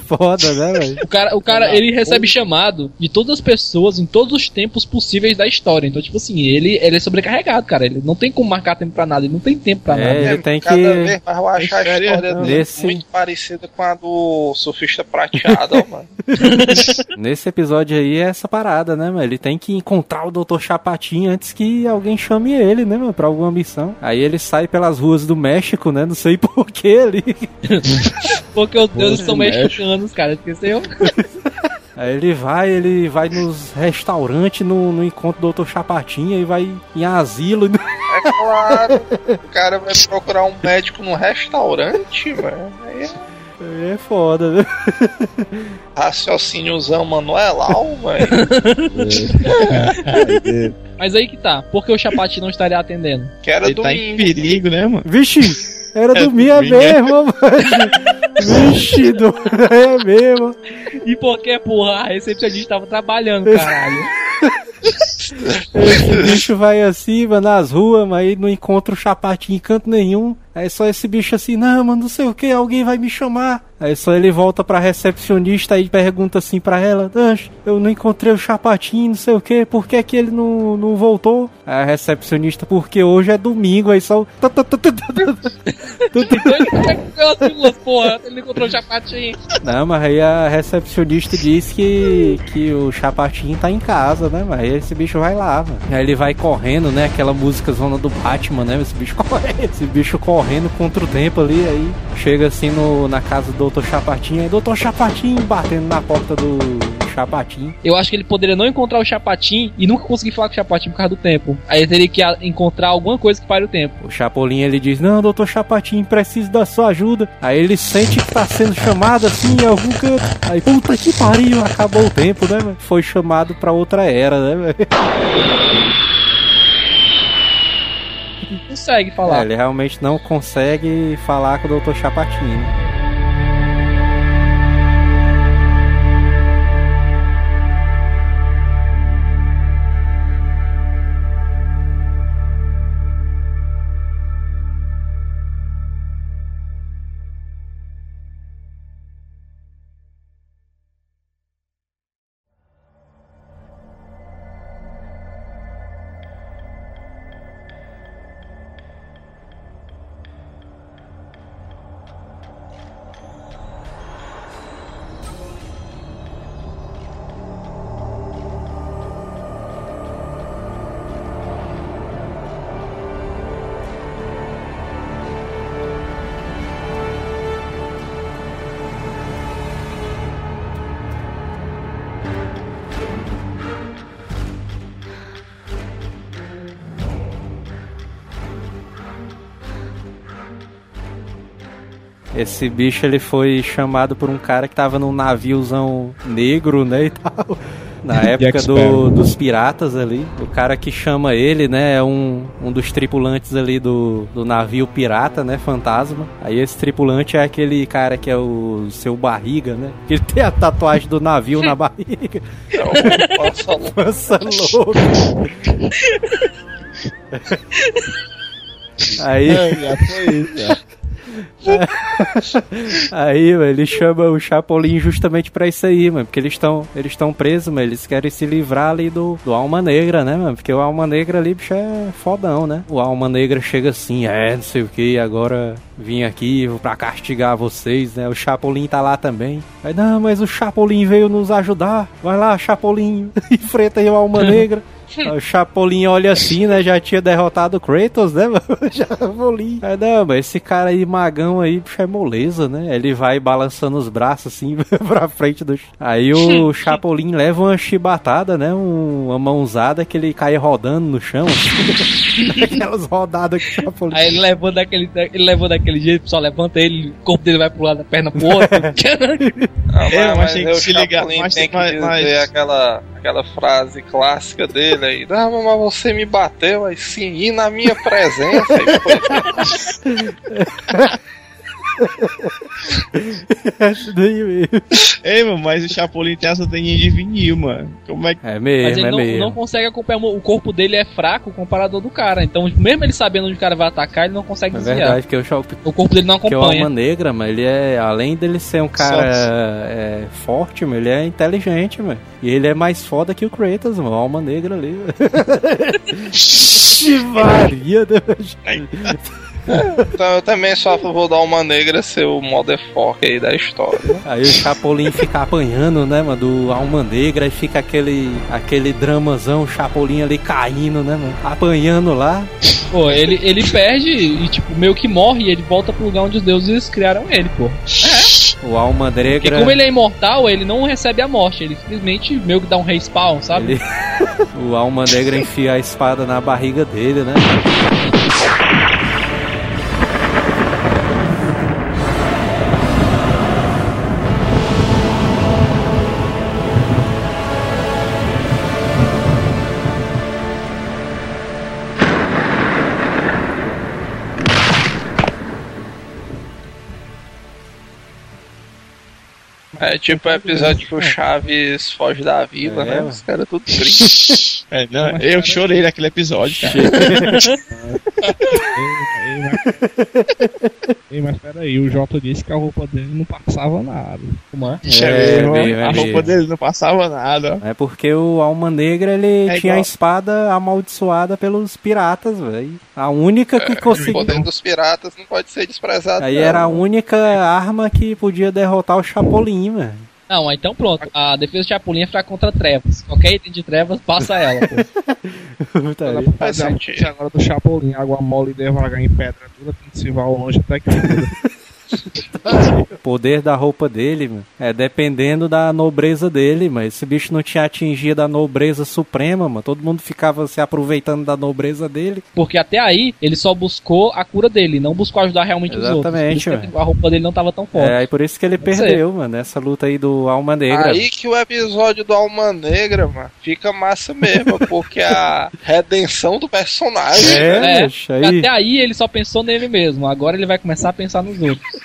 Foda, né, velho? O cara, o cara ele recebe chamado de todas as pessoas em todos os tempos possíveis da história. Então, tipo assim, ele, ele é sobrecarregado, cara. Ele não tem como marcar tempo pra nada. Ele não tem tempo pra nada. É, ele tem cada que. vez eu acho a história dele Nesse- muito parecida com a do surfista prateado, ó, mano. Nesse episódio aí é essa parada, né, mano? Ele tem que encontrar o Dr. Chapatin antes que alguém chame ele, né, mano? Pra alguma missão. Aí ele sai pelas ruas do México, né? Não sei porquê ali. Porque os deuses Poxa, são mexicanos, cara. Esqueceu? Aí ele vai, ele vai nos restaurantes no, no encontro do Dr. Chapatin, aí vai em asilo. É claro, o cara vai procurar um médico num restaurante, mano. Aí é Aí é foda, né? raciocíniozão manuelal, mano. Mas aí que tá. Por que o Chapati não estaria atendendo? Que era Ele tá em perigo, né, mano? Vixe, era É domingo, é. mesmo, mano. Vixe, do... é mesmo. E por que, porra, a recepcionista tava trabalhando, caralho? Esse bicho vai assim, mano, nas ruas, mas aí não encontra o Chapatin em canto nenhum. Aí só esse bicho assim, não, mano, não sei o que, alguém vai me chamar. Aí só ele volta pra recepcionista e pergunta assim pra ela, Danche, eu não encontrei o Chapatin, não sei o que, por que que ele não, não voltou? Aí a recepcionista, porque hoje é domingo, aí só... é porra? Ele encontrou o Chapatinho. Não, mas aí a recepcionista diz que, que o Chapatin tá em casa, né? Mas aí esse bicho vai lá, mano. Aí ele vai correndo, né? Aquela música zona do Batman, né? Esse bicho corre, esse bicho correndo contra o tempo ali, aí chega assim no, na casa do Dr. Chapatin, aí Dr. Chapatin batendo na porta do Chapatin. Eu acho que ele poderia não encontrar o Chapatin e nunca conseguir falar com o Chapatin por causa do tempo. Aí ele teria que encontrar alguma coisa que pare o tempo. O Chapolin ele diz: Não, Dr. Chapatin, preciso da sua ajuda. Aí ele sente que tá sendo chamado assim em algum canto. Aí, puta que pariu, acabou o tempo, né? Foi chamado pra outra era, né, Consegue É, falar. ele realmente não consegue falar com o Dr. Chapatin. Esse bicho ele foi chamado por um cara que tava num naviozão negro, né, e tal. Na época do, dos piratas ali. O cara que chama ele, né, é um, um dos tripulantes ali do, do navio pirata, né, fantasma. Aí esse tripulante é aquele cara que é o seu barriga, né? Que ele tem a tatuagem do navio na barriga. É o Pança Louca. Pança louca. Aí, É, já foi isso, já. aí, mano, ele chama o Chapolin justamente pra isso aí, mano. Porque eles estão eles presos, mano. Eles querem se livrar ali do, do Alma Negra, né, mano? Porque o Alma Negra ali, bicho, é fodão, né? O Alma Negra chega assim, é, não sei o que, agora vim aqui pra castigar vocês, né? O Chapolin tá lá também. Aí, não, mas o Chapolin veio nos ajudar. Vai lá, Chapolin, enfrenta aí o Alma Negra. O Chapolin olha assim, né? Já tinha derrotado o Kratos, né, mano? Chapolin. Aí, não, mas esse cara aí, magão aí, bicho, é moleza, né? Ele vai balançando os braços assim pra frente do. Aí o Chapolin leva uma chibatada, né? Um- uma mãozada que ele cai rodando no chão. Aquelas rodadas que o Chapolin. Aí ele levou daquele, ele levou daquele jeito, só levanta ele, o corpo dele vai pro lado da perna pro outro. Ah, É, mas, mas tem que o se ligar, mas tem que mas- aquela, aquela frase clássica dele aí. Não, mas você me bateu, aí sim, e na minha presença. Acho daí mesmo. Ei, mano, mas o Chapolin tem essa teninha de vinil, mano. Como é que. É Mas mesmo, ele é não, mesmo. não consegue acompanhar, o corpo dele é fraco comparado ao do cara. Então, mesmo ele sabendo onde o cara vai atacar, ele não consegue É desviar. verdade, que o Chapolin. O corpo dele não Que o acompanha. Alma Negra, mano, ele é, além dele ser um cara é, forte, mano, ele é inteligente, mano. E ele é mais foda que o Kratos, mano, Alma Negra ali. Que varia, né? Então eu também sou a favor da Alma Negra ser o motherfucker aí da história. Aí o Chapolin fica apanhando, né, mano, do Alma Negra, e fica aquele, aquele dramazão, o Chapolin ali caindo, né, mano, apanhando lá. Pô, ele, ele perde e, tipo, meio que morre e ele volta pro lugar onde os deuses criaram ele, pô. O Alma Porque Negra... como ele é imortal, ele não recebe a morte, ele simplesmente meio que dá um respawn, sabe? Ele- o Alma Negra enfia a espada na barriga dele, né? É tipo o episódio que o Chaves foge da vila, É, né? mano. Os caras tudo tristes. É, não, eu chorei naquele episódio, cara. Ei, mas... Peraí, o Jota disse que a roupa dele não passava nada. Como é? É, Meu, meio, é a roupa dele não passava nada. É porque o Alma Negra ele É tinha a igual- espada amaldiçoada pelos piratas, velho. A única que O conseguiu. poder dos piratas não pode ser desprezado. Aí não. era a única arma que podia derrotar o Chapolin, velho. Não, então pronto. A defesa de Chapolin é contra trevas. Qualquer item de trevas, passa ela. Puta pra fazer a agora do Chapolin, água mole e devagar em pedra dura, tem que se vá longe até que O poder da roupa dele, mano, é dependendo da nobreza dele, mas esse bicho não tinha atingido a nobreza suprema, mano. Todo mundo ficava se aproveitando da nobreza dele. Porque até aí, ele só buscou a cura dele, não buscou ajudar realmente os outros. Exatamente, a roupa dele não tava tão forte. É, e por isso que ele Pode ser. perdeu, mano, nessa luta aí do Alma Negra. Aí que o episódio do Alma Negra, mano, fica massa mesmo, porque a redenção do personagem. É, né? É, bicho, aí. Até aí ele só pensou nele mesmo. Agora ele vai começar a pensar nos outros.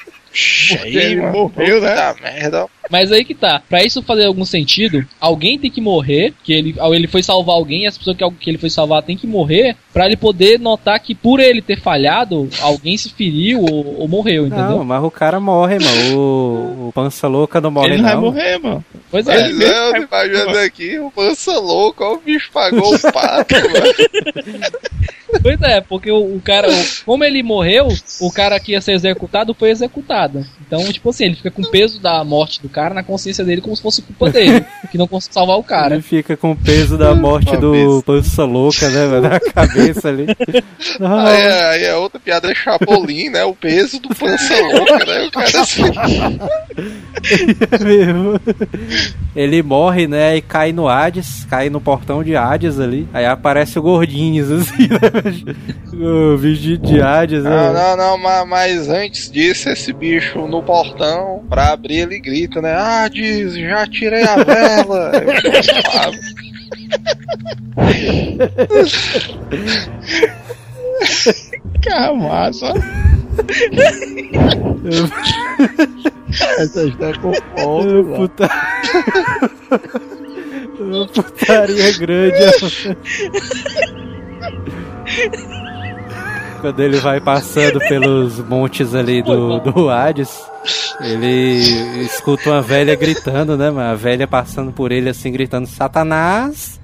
Aí, ele mano, morreu, né? puta merda. Mas aí que tá. Pra isso fazer algum sentido, alguém tem que morrer, que ele, ele foi salvar alguém, e as pessoas que, que ele foi salvar tem que morrer, pra ele poder notar que por ele ter falhado, alguém se feriu ou, ou morreu, entendeu? Não, mas o cara morre, mano. O, o Pança Louca não morre, Ele não vai não. morrer, mano. Pois é. Mas eu tô imaginando aqui, o Mansa louco, o bicho pagou o pato, mano. Pois é, porque o, o cara, o- como ele morreu, o cara que ia ser executado foi executado. Então, tipo assim, ele fica com o peso da morte do cara na consciência dele como se fosse culpa dele. que não consegue salvar o cara. Ele fica com o peso da morte do Pança Louca, né? Na cabeça ali. Aí, é- aí é outra piada é Chapolin, né? O peso do pança louca, né? O cara assim. é mesmo. Ele morre, né? E cai no Hades, cai no portão de Hades ali. Aí aparece o Gordinhos, assim, né? O bicho de Hades, Não, né? não, não, ma- mas antes disso, esse bicho no portão, pra abrir, ele grita, né? Ah, diz, já tirei a vela. Cara, massa. Essa está com Ô, fome, mano. puta... Ô, putaria grande. Quando ele vai passando pelos montes ali do, do Hades, ele escuta uma velha gritando, né, mano? A velha passando por ele assim, gritando: Satanás!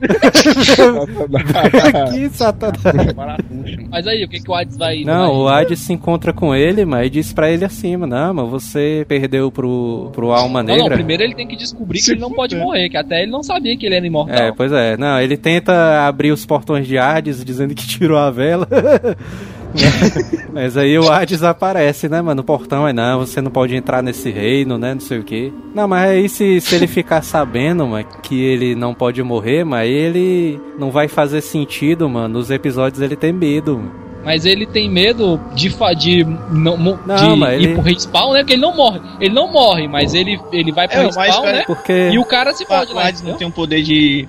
Aqui, Satanás! Mas aí, o que, que o Hades vai. Não, o vai... Hades se encontra com ele, mas e diz pra ele assim, não, mas você perdeu pro, pro Alma Não, não, Negra. primeiro ele tem que descobrir que ele não pode morrer, que até ele não sabia que ele era imortal. É, pois é. Não, ele tenta abrir os portões de Hades dizendo que tirou a vela. Mas aí o Hades aparece, né, mano? No portão é não, você não pode entrar nesse reino, né? Não sei o que. Não, mas aí se, se ele ficar sabendo, mano, que ele não pode morrer, mas ele não vai fazer sentido, mano. Nos episódios ele tem medo. mano. Mas ele tem medo de, fa- de, não, Não, de ir ele- pro respawn, né? Porque ele não morre. Ele não morre, mas ele, ele vai pro É, respawn, cara, né? Porque. E o cara se O fode lá, Hades não tem um poder de,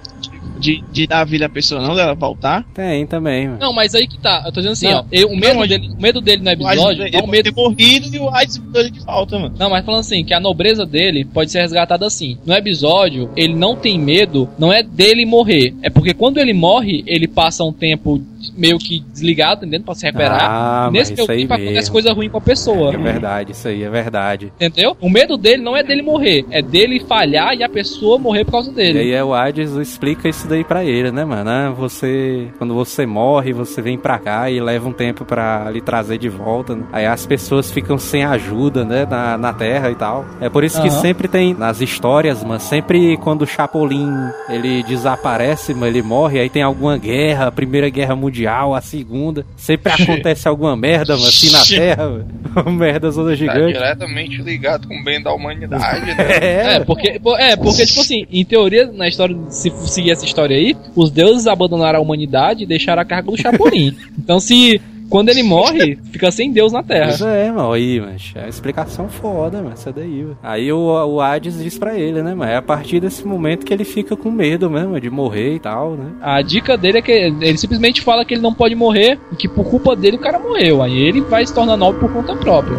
de, de dar vida à pessoa, não, dela voltar. Tem também, mano. Não, mas aí que tá. Eu tô dizendo assim, Não. ó. eu- o, medo Não, dele, o medo dele no O episódio ele é o medo. ter morrido e o Hades botou ele de volta, mano. Não, mas falando assim, que a nobreza dele pode ser resgatada assim. No episódio, ele não tem medo, não é dele morrer. É porque quando ele morre, ele passa um tempo meio que desligado, entendeu? Pra se recuperar. Ah, Nesse mas meio isso aí tempo acontece mesmo. coisa ruim com a pessoa. É verdade, isso aí é verdade. Entendeu? O medo dele não é dele morrer, é dele falhar e a pessoa morrer por causa E dele. aí é o Hades explica isso daí pra ele, né, mano? Ah, você, quando você morre, você vem pra cá e leva um tempo pra lhe trazer de volta. né? Aí as pessoas ficam sem ajuda, né, na, na Terra e tal. É por isso que Aham. sempre tem nas histórias, mano, sempre quando o Chapolin ele desaparece, mano, ele morre, aí tem alguma guerra, a Primeira Guerra Mundial, a Segunda, sempre acontece alguma merda, mano, assim na Terra, mano. Merda zona Tá gigante. diretamente ligado com o bem da humanidade, né? É, porque, po- é, porque, tipo assim, em teoria, na história, se seguir essa história aí, os deuses abandonaram a humanidade e deixaram a carga do Chapolin. então, se quando ele morre, fica sem Deus na Pois Terra. é, mano, aí, mas é explicação foda, mano, essa daí, mano. Aí o, o Hades diz pra ele, né, mano, é a partir desse momento que ele fica com medo mesmo de morrer e tal, né. A dica dele é que ele simplesmente fala que ele não pode morrer e que por culpa dele o cara morreu. Aí ele vai se tornar nobre por conta própria.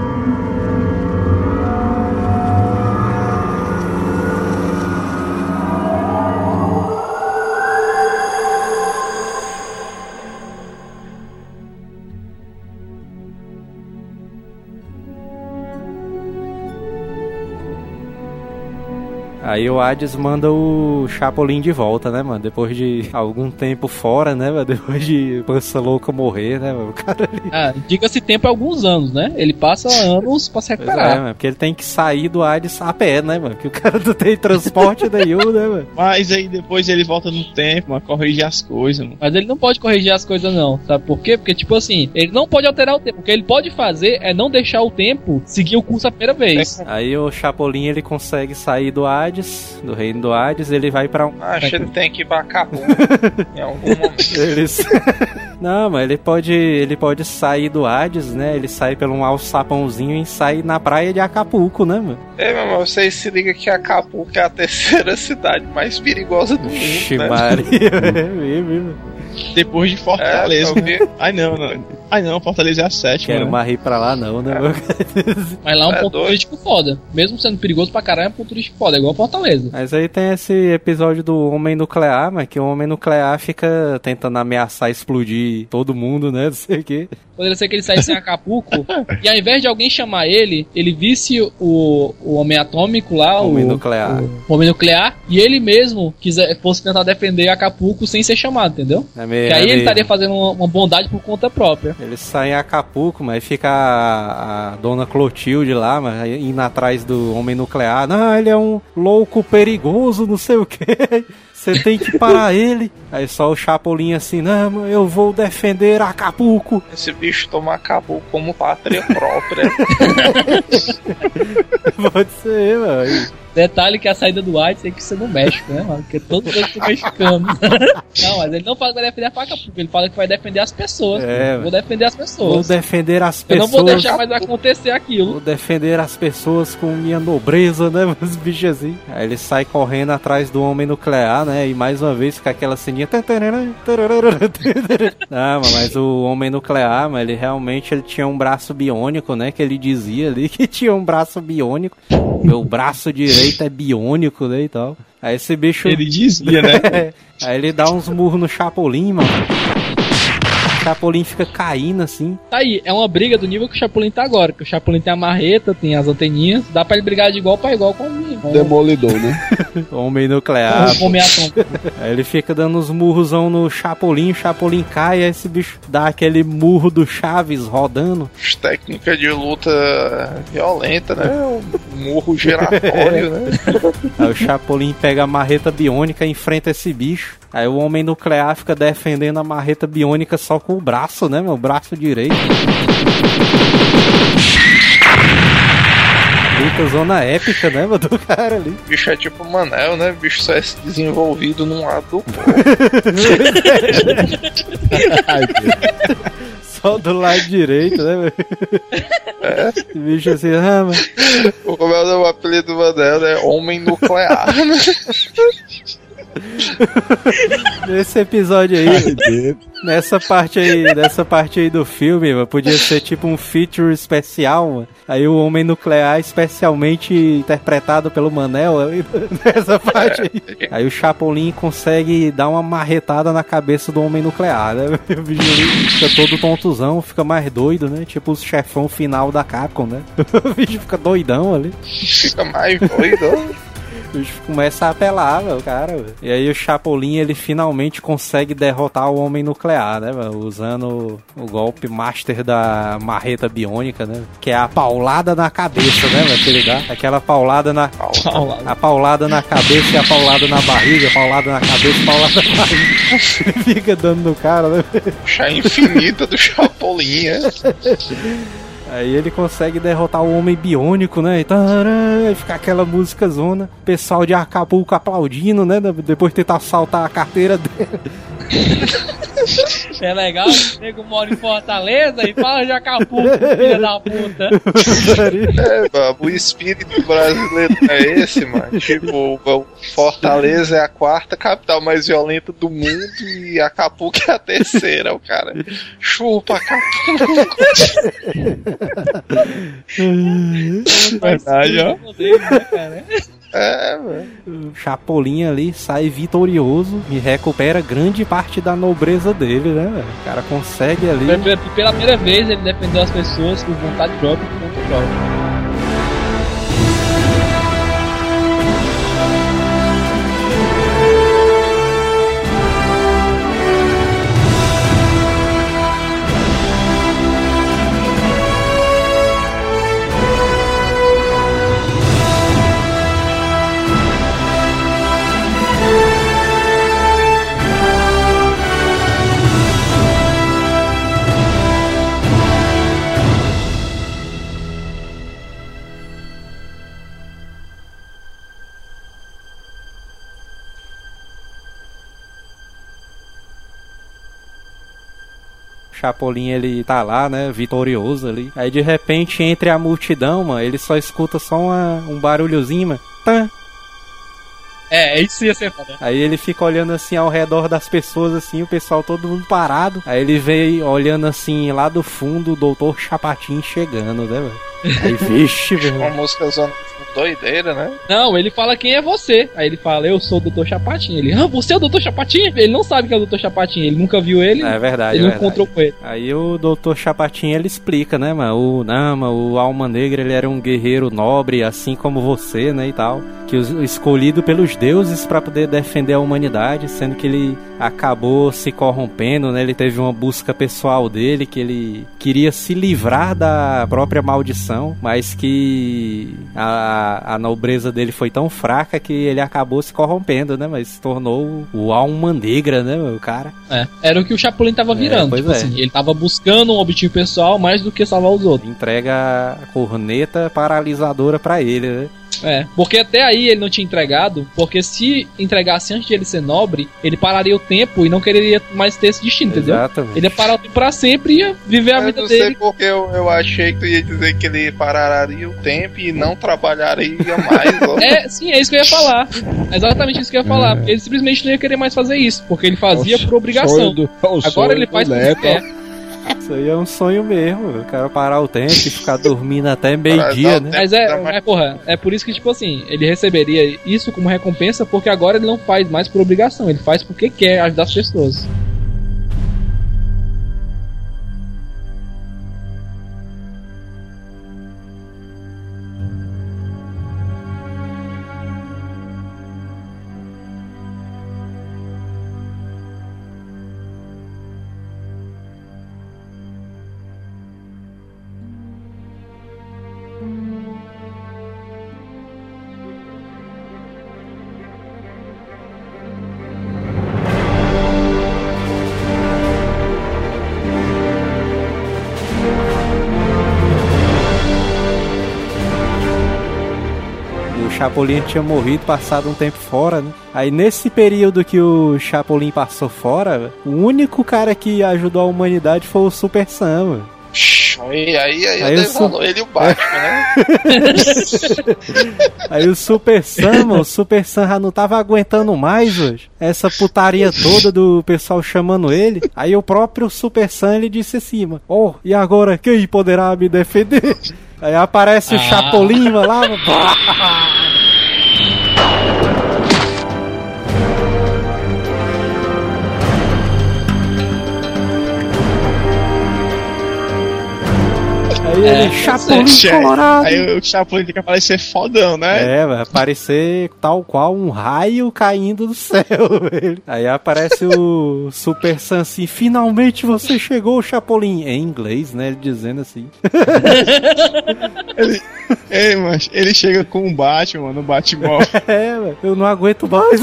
Aí o Hades manda o Chapolin de volta, né, mano, depois de algum tempo fora, né, mano, depois de Pança Louca morrer, né, mano, o cara ali... Ah, diga-se tempo é alguns anos, né? Ele passa anos pra se é, recuperar. mano, porque ele tem que sair do Hades a pé, né, mano, porque o cara não tem transporte nenhum, né, mano. Mas aí depois ele volta no tempo, mano, corrige as coisas, mano. Mas ele não pode corrigir as coisas, não. Sabe por quê? Porque, tipo assim, ele não pode alterar o tempo. O que ele pode fazer é não deixar o tempo seguir o curso a primeira vez. Aí o Chapolin, ele consegue sair do Hades, do reino do Hades, ele vai pra um... Acho que ele tem que ir pra Acapulco em algum momento. Eles... Não, mas ele pode, ele pode sair do Hades, né? Ele sai pelo um alçapãozinho e sai na praia de Acapulco, né, mano? Ei, meu irmão, vocês se ligam que Acapulco é a terceira cidade mais perigosa do mundo, Ixi, né? Maria, é mesmo. Depois de Fortaleza. É, né? Ai não, não. Ai não, Fortaleza é a sétima. Quero né? mais ir pra lá não, né? Mas lá é um É ponto doido. turístico foda. Mesmo sendo perigoso pra caralho, é um ponto turístico foda. É igual Fortaleza. Mas aí tem esse episódio do Homem Nuclear, mas que o Homem Nuclear fica tentando ameaçar explodir todo mundo, né? Não sei o quê. Poderia ser que ele saísse em Acapulco e ao invés de alguém chamar ele, ele visse o, o Homem Atômico lá, Homem o, Nuclear. o Homem Nuclear, e ele mesmo quiser, fosse tentar defender Acapulco sem ser chamado, entendeu? É meio, Que aí é ele estaria fazendo uma, uma bondade por conta própria. Eles saem em Acapulco, mas fica a, a dona Clotilde lá, mas indo atrás do homem nuclear. Não, ele é um louco perigoso, não sei o que. Você tem que parar ele. Aí só o Chapolin assim, não, eu vou defender Acapulco. Esse bicho toma Acapulco como pátria própria. Pode ser, mano. Detalhe que a saída do White é que você no México, né, mano? Porque todo mundo é mexicano. não, mas ele não fala que vai defender a faca pública, ele fala que vai defender as pessoas. É, vou defender as Vou pessoas. defender as Eu não pessoas. vou deixar mais acontecer aquilo. Vou defender as pessoas com minha nobreza, né? Os bichos assim. Aí ele sai correndo atrás do homem nuclear, né? E mais uma vez fica aquela ceninha. Não, mas o homem nuclear, mas ele realmente ele tinha um braço biônico, né? Que ele dizia ali que tinha um braço biônico. Meu braço direito é biônico, né? E tal. Aí esse bicho. Ele dizia, né? Aí ele dá uns murros no Chapolin, mano. O Chapolin fica caindo assim. Tá aí, é uma briga do nível que o Chapolin tá agora. Que o Chapolin tem a marreta, tem as anteninhas. Dá pra ele brigar de igual pra igual com o com- Demolidor, né? Homem nuclear. com o Meatom. Aí ele fica dando uns murrosão no Chapolin, o Chapolin cai, aí esse bicho dá aquele murro do Chaves rodando. Técnica de luta violenta, né? Um murro giratório, né? Aí o Chapolin pega a marreta biônica e enfrenta esse bicho. Aí o homem nuclear fica defendendo a marreta biônica só com o braço, né, meu? Braço direito. Luta zona épica, né, meu? Do cara ali. Bicho é tipo Manel, né? Bicho só é desenvolvido num lado do. Só do lado direito, né, meu? Esse bicho assim, ah, é o nome- o apelido do Manel, né? Homem nuclear, né? Nesse episódio aí, nessa parte aí, nessa parte aí do filme, mano, podia ser tipo um feature especial, mano. Aí o homem nuclear especialmente interpretado pelo Manel, aí, nessa parte aí. Aí o Chapolin consegue dar uma marretada na cabeça do homem nuclear, né? O bicho ali fica todo tontuzão, fica mais doido, né? Tipo o chefão final da Capcom, né? O bicho fica doidão ali. Fica mais doido. Começa a apelar, meu, cara. velho. E aí o Chapolin, ele finalmente consegue derrotar o Homem Nuclear, né, velho? Usando o golpe master da marreta biônica, né? Que é a paulada na cabeça, né, velho? Que ele dá. Aquela paulada na... Paulada. A paulada na cabeça e a paulada na barriga, paulada na cabeça paulada na barriga. Fica dando no cara, né? Chá infinita do Chapolin, é? Aí ele consegue derrotar o homem biônico, né? E tarã, aí fica aquela música zona. Pessoal de Acapulco aplaudindo, né? Depois de tentar assaltar a carteira dele. É legal, o nego mora em Fortaleza e fala de Acapulco, filha da puta. É, mano, o espírito brasileiro é esse, mano. Tipo, Fortaleza é a quarta capital mais violenta do mundo e Acapulco é a terceira, o cara. Chupa Acapulco. Verdade, ó. É, mano. Chapolin ali sai vitorioso e recupera grande parte da nobreza dele, né? velho? O cara consegue ali. Pela- primeira vez ele defendeu as pessoas por vontade própria e por conta própria. Chapolin ele tá lá, né? Vitorioso ali. Aí de repente, entre a multidão, mano, ele só escuta só uma- um barulhozinho, mano. Tã. É, isso ia ser foda. Aí ele fica olhando assim ao redor das pessoas, assim, o pessoal todo mundo parado. Aí ele vem olhando assim lá do fundo o Doutor Chapatin chegando, né, velho? Aí, vixe, Uma velho. música zona doideira, né? Não, ele fala quem é você. Aí ele fala, eu sou o Dr. Chapatin. Ele, ah, você é o Dr. Chapatin? Ele não sabe quem é o Dr. Chapatin, ele nunca viu ele. É verdade, ele é não verdade. encontrou com ele. Aí o Dr. Chapatin ele explica, né, mano? O, mano, o Alma Negra ele era um guerreiro nobre, assim como você, né, e tal. Que os- escolhido pelos deuses pra poder defender a humanidade, sendo que ele acabou se corrompendo, né? Ele teve uma busca pessoal dele, que ele queria se livrar da própria maldição, mas que a, a nobreza dele foi tão fraca que ele acabou se corrompendo, né? Mas se tornou o Alma Negra, né, o cara. É, era o que o Chapolin tava virando. pois tipo é. assim, ele tava buscando um objetivo pessoal mais do que salvar os outros. entrega a corneta paralisadora pra ele, né? É, porque até aí ele não tinha entregado, porque se entregasse antes de ele ser nobre, ele pararia o tempo e não quereria mais ter esse destino, entendeu? Exatamente. Ele ia parar o tempo pra sempre e ia viver a Eu vida não sei dele. porque eu, eu achei que tu ia dizer que ele pararia o tempo e não trabalharia mais. ó. É, sim, é isso que eu ia falar. É exatamente isso que eu ia falar. Porque ele simplesmente não ia querer mais fazer isso, porque ele fazia por obrigação. Do- Agora ele faz quer. Isso aí é um sonho mesmo. O cara parar o tempo e ficar dormindo até meio-dia, né? Mas é, é, porra, é por isso que, tipo assim, ele receberia isso como recompensa, porque agora ele não faz mais por obrigação, ele faz porque quer ajudar as pessoas. Chapolin tinha morrido, passado um tempo fora, né? Aí nesse período que o Chapolin passou fora, o único cara que ajudou a humanidade foi o Super Sam. mano. E aí, aí, Aí eu dei valor. Ele e o Batman, né? Aí o Super Sam, mano, o Super Sam já não tava aguentando mais hoje. Essa putaria toda do pessoal chamando ele. Aí o próprio Super Sam ele disse assim, mano, oh, e agora quem poderá me defender? Aí aparece o Ah. Chapolin mano, lá, Aí É, ele, Chapolin Che- colorado. Aí o Chapolin tem que aparecer fodão, né? É, vai aparecer tal qual um raio caindo do céu. velho. Aí aparece o Super Sam assim, finalmente você chegou, Chapolin. Em inglês, né? Ele dizendo assim. Ele, ei, mas ele chega com o Batman no Batmóvel. É, eu não aguento mais.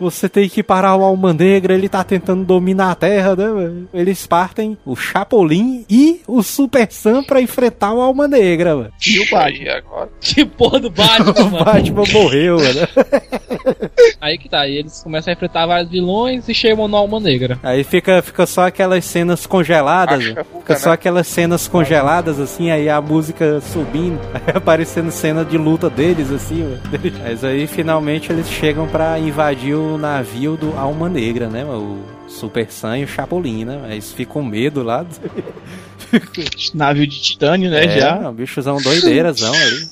Você tem que parar o Alma Negra, ele tá tentando dominar a Terra, né? velho? Eles partem o Chapolin e o Super Sam pra enfrentar o Alma Negra, velho. E o E Batman. agora? Que porra do Batman, O mano. Batman morreu, né? Aí que tá, aí eles começam a enfrentar vários vilões e chegam no Alma Negra. Aí fica, fica só aquelas cenas congeladas, Acho fica só né? aquelas cenas congeladas, assim, aí a música subindo, aí aparecendo cena de luta deles, assim, mano. Mas aí finalmente eles chegam pra invadir o navio do Alma Negra, né, o Super Sam e o Chapolin, né? Eles ficam com medo lá. Navio de titânio, né? É, já. um bichozão doideirazão ali.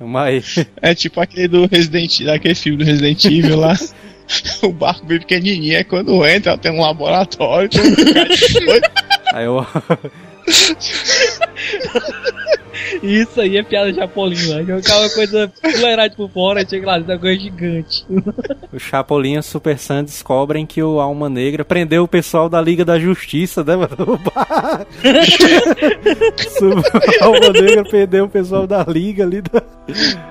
Mas É tipo aquele do Resident daquele filme do Resident Evil lá. O barco bem pequenininho, é quando entra, tem um laboratório, aí eu, Isso aí é piada de Chapolin, mano. Que é aquela coisa fuleirade por fora, chega lá, essa coisa gigante. o Chapolin e o Super Sam descobrem que o Alma Negra prendeu o pessoal da Liga da Justiça, né, mano? O bar- o Alma Negra prendeu o pessoal da Liga ali do,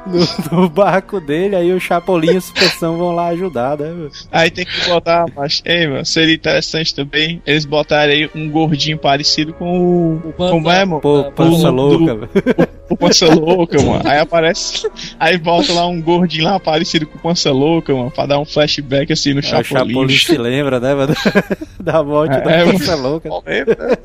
no, no barco dele, aí o Chapolin e o Super Sam vão lá ajudar, né, mano? Aí tem que botar, mas, ei, mano, seria interessante também eles botarem aí um gordinho parecido com o. O Como é, mano? Pô, pança do- louca, velho. O Pança Louca, mano. Aí aparece. Aí volta lá um gordinho lá parecido com o Pança Louca, mano, pra dar um flashback assim no Aí o Chapolin. Chapolin se lembra, né, mano? Da morte da É, pança louca. Momento, né?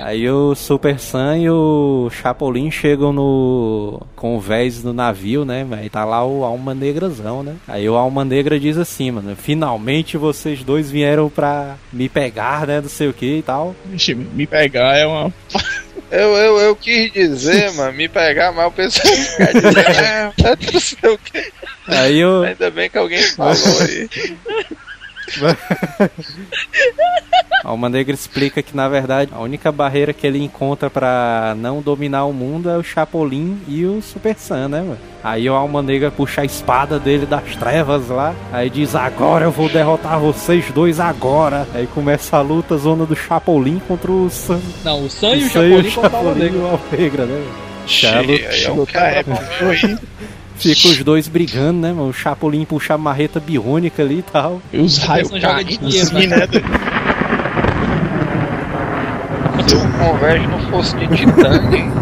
Aí o Super Sam e o Chapolin chegam no. com o Vez no navio, né? Aí tá lá o Alma Negrazão, né? Aí o Alma Negra diz assim, mano: finalmente vocês dois vieram pra me pegar, né? Não sei o que e tal. Vixe, me pegar é uma. Eu, eu, eu quis dizer, mano, me pegar, mas o pessoal fica dizendo, é não sei o quê. Aí eu. Ainda bem que alguém falou aí. A Alma Negra explica que na verdade a única barreira que ele encontra pra não dominar o mundo é o Chapolin e o Super Sam, né, mano? Aí o Alma Negra puxa a espada dele das trevas lá, aí diz: Agora eu vou derrotar vocês dois agora. Aí começa a luta zona do Chapolin contra o Sam. Não, o Sam e o Sam e Chapolin contra Chapolin e o Alma Negra, né? mano? Cheio, aí é um cara meu Fica os dois brigando, né, mano? O Chapolin puxa a marreta biônica ali e tal. E os raios Não joga caindo dinheiro, assim, né? Se o converge não fosse de titânio,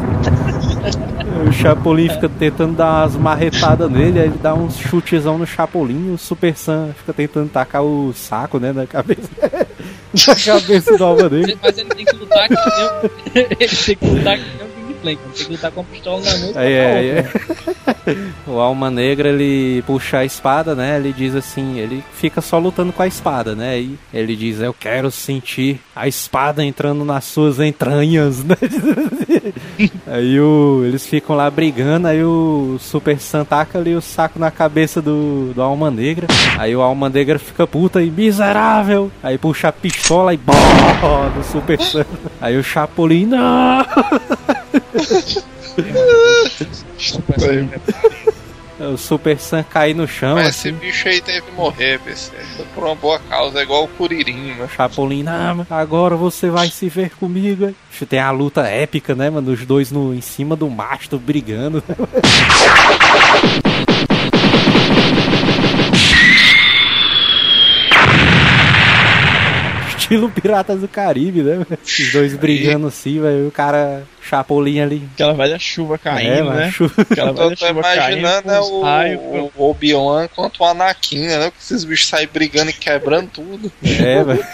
O Chapolin fica tentando dar umas marretadas nele, aí ele dá uns chutezão no Chapolin, o Super Sam fica tentando tacar o saco, né, na cabeça. na cabeça do Alma Negra. Mas ele tem que lutar que nem. Ele tem que lutar que Plank. Tem que lutar com a pistola na mão aí, outra. aí. O Alma Negra, ele puxa a espada, né? Ele diz assim, ele fica só lutando com a espada, né? E ele diz, eu quero sentir a espada entrando nas suas entranhas, né? aí o, eles ficam lá brigando, aí o Super Sam taca ali o saco na cabeça do, do Alma Negra. Aí o Alma Negra fica puta e miserável. Aí puxa a pistola e bó do Super Sam. Aí o Chapolin, não! O Super Sam cai no chão. mas assim. esse bicho aí teve que morrer, PC. Foi por uma boa causa, é igual o Curirim, né? Chapolin, mano, agora você vai se ver comigo. hein?" Bicho, Tem a luta épica, né, mano? Os dois no, em cima do mastro brigando. Estilo Piratas do Caribe, né? Os dois brigando assim, velho. O cara, Chapolin ali. Aquela velha chuva caindo, É, mano, né? chu- Aquela Eu velha tô chuva caindo. imaginando é os o, raios, o Obi-Wan contra o Anakin, né? Que esses bichos saem brigando e quebrando tudo. É, velho.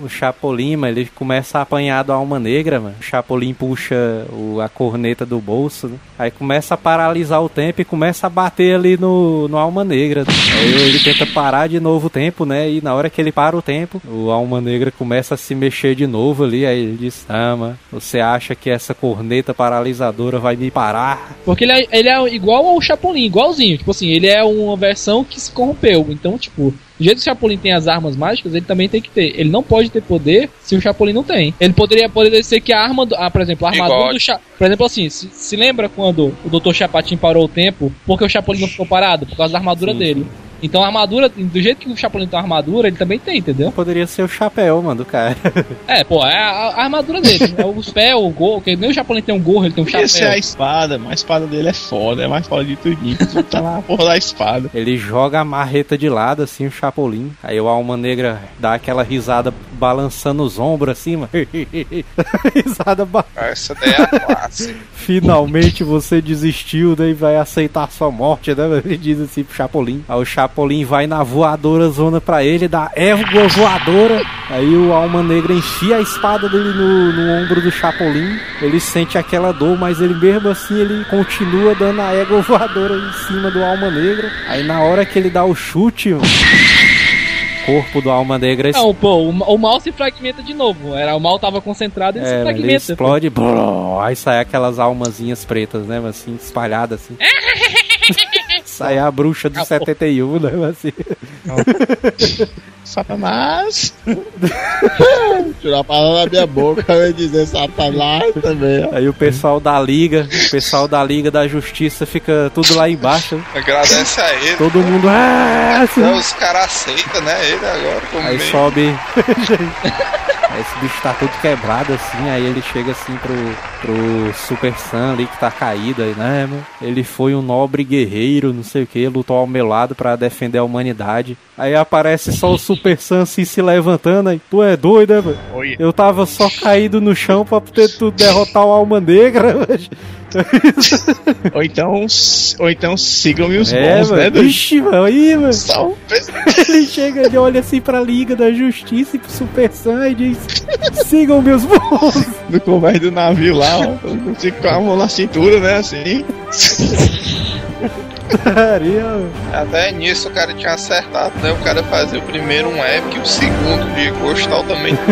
O Chapolin, mano, ele começa a apanhar do Alma Negra, mano. O Chapolin puxa o- a corneta do bolso, né? Aí começa a paralisar o tempo e começa a bater ali no, no Alma Negra. Aí ele tenta parar de novo o tempo, né? E na hora que ele para o tempo, o Alma Negra começa a se mexer de novo ali. Aí ele diz: Ah, mano, você acha que essa corneta paralisadora vai me parar? Porque ele é, ele é igual ao Chapolin, igualzinho. Tipo assim, ele é uma versão que se corrompeu. Então, tipo, do jeito que o Chapolin tem as armas mágicas, ele também tem que ter. Ele não pode ter poder se o Chapolin não tem. Ele poderia, poderia ser que a arma, do, ah, por exemplo, a armadura Igual. do Chapolin. Por exemplo, assim, se, se lembra quando o Dr. Chapatin parou o tempo? Porque o Chapolin não ficou parado? Por causa da armadura Sim, dele. Então a armadura, do jeito que o Chapolin tem uma armadura, ele também tem, entendeu? Poderia ser o chapéu, mano, do cara. É, pô, é a, a armadura dele. É os pés, o gorro, que nem o Chapolin tem um gorro, ele tem um Podia ser chapéu. a espada, mas a espada dele é foda, é mais foda de tudinho. Tá lá a porra da espada. Ele joga a marreta de lado, assim, o Chapolin. Aí o Alma Negra dá aquela risada balançando os ombros, assim, mano. risada ba... Essa daí é a classe. Finalmente você desistiu, né? E vai aceitar sua morte, né? Ele diz assim pro Chapolin. Aí o Chapolin vai na voadora zona pra ele, dá égua voadora. Aí o Alma Negra enfia a espada dele no, no ombro do Chapolin. Ele sente aquela dor, mas ele mesmo assim ele continua dando a égua voadora em cima do Alma Negra. Aí na hora que ele dá o chute, mano, corpo do Alma Negra Não, pô, o, o mal se fragmenta de novo. Era, o mal tava concentrado e ele se é, ele fragmenta. explode, brrr, aí sai aquelas almazinhas pretas, né, assim, espalhadas assim. sai a bruxa do 71, né, assim. Satanás. Tirar a palavra da minha boca, ia dizer Satanás também. ó. Aí o pessoal da liga, o pessoal da liga da justiça fica tudo lá embaixo. né? Agradece a ele. Todo mundo, ah, assim. Não, os caras aceitam, né? Ele agora como Aí meio- sobe. Esse bicho tá todo quebrado assim, aí ele chega assim pro, pro Super Sam ali que tá caído aí, né, mano? Ele foi um nobre guerreiro, não sei o que, lutou ao meu lado pra defender a humanidade. Aí aparece só o Super Sam assim se levantando aí. Tu é doido, né, mano? Eu tava só caído no chão pra poder tu derrotar o Alma Negra. mas- Ou então, ou então sigam-me os É, bons, né, mano. doido? Ixi, mano, aí, mano. Só- Ele chega, ele olha assim pra Liga da Justiça e pro Super Sam e diz: Sigam meus bons. No convés do navio lá, ó. Eu fico com a mão na cintura, né, assim. Até nisso o cara tinha acertado, né? O cara fazia o primeiro um épico e o segundo de gostar também.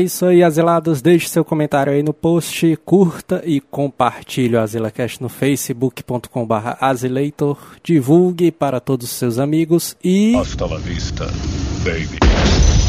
É isso aí, Azilados. Deixe seu comentário aí no post, curta e compartilhe o AzilaCast no facebook.com.br Azileitor. Divulgue para todos os seus amigos e. Hasta la vista, baby.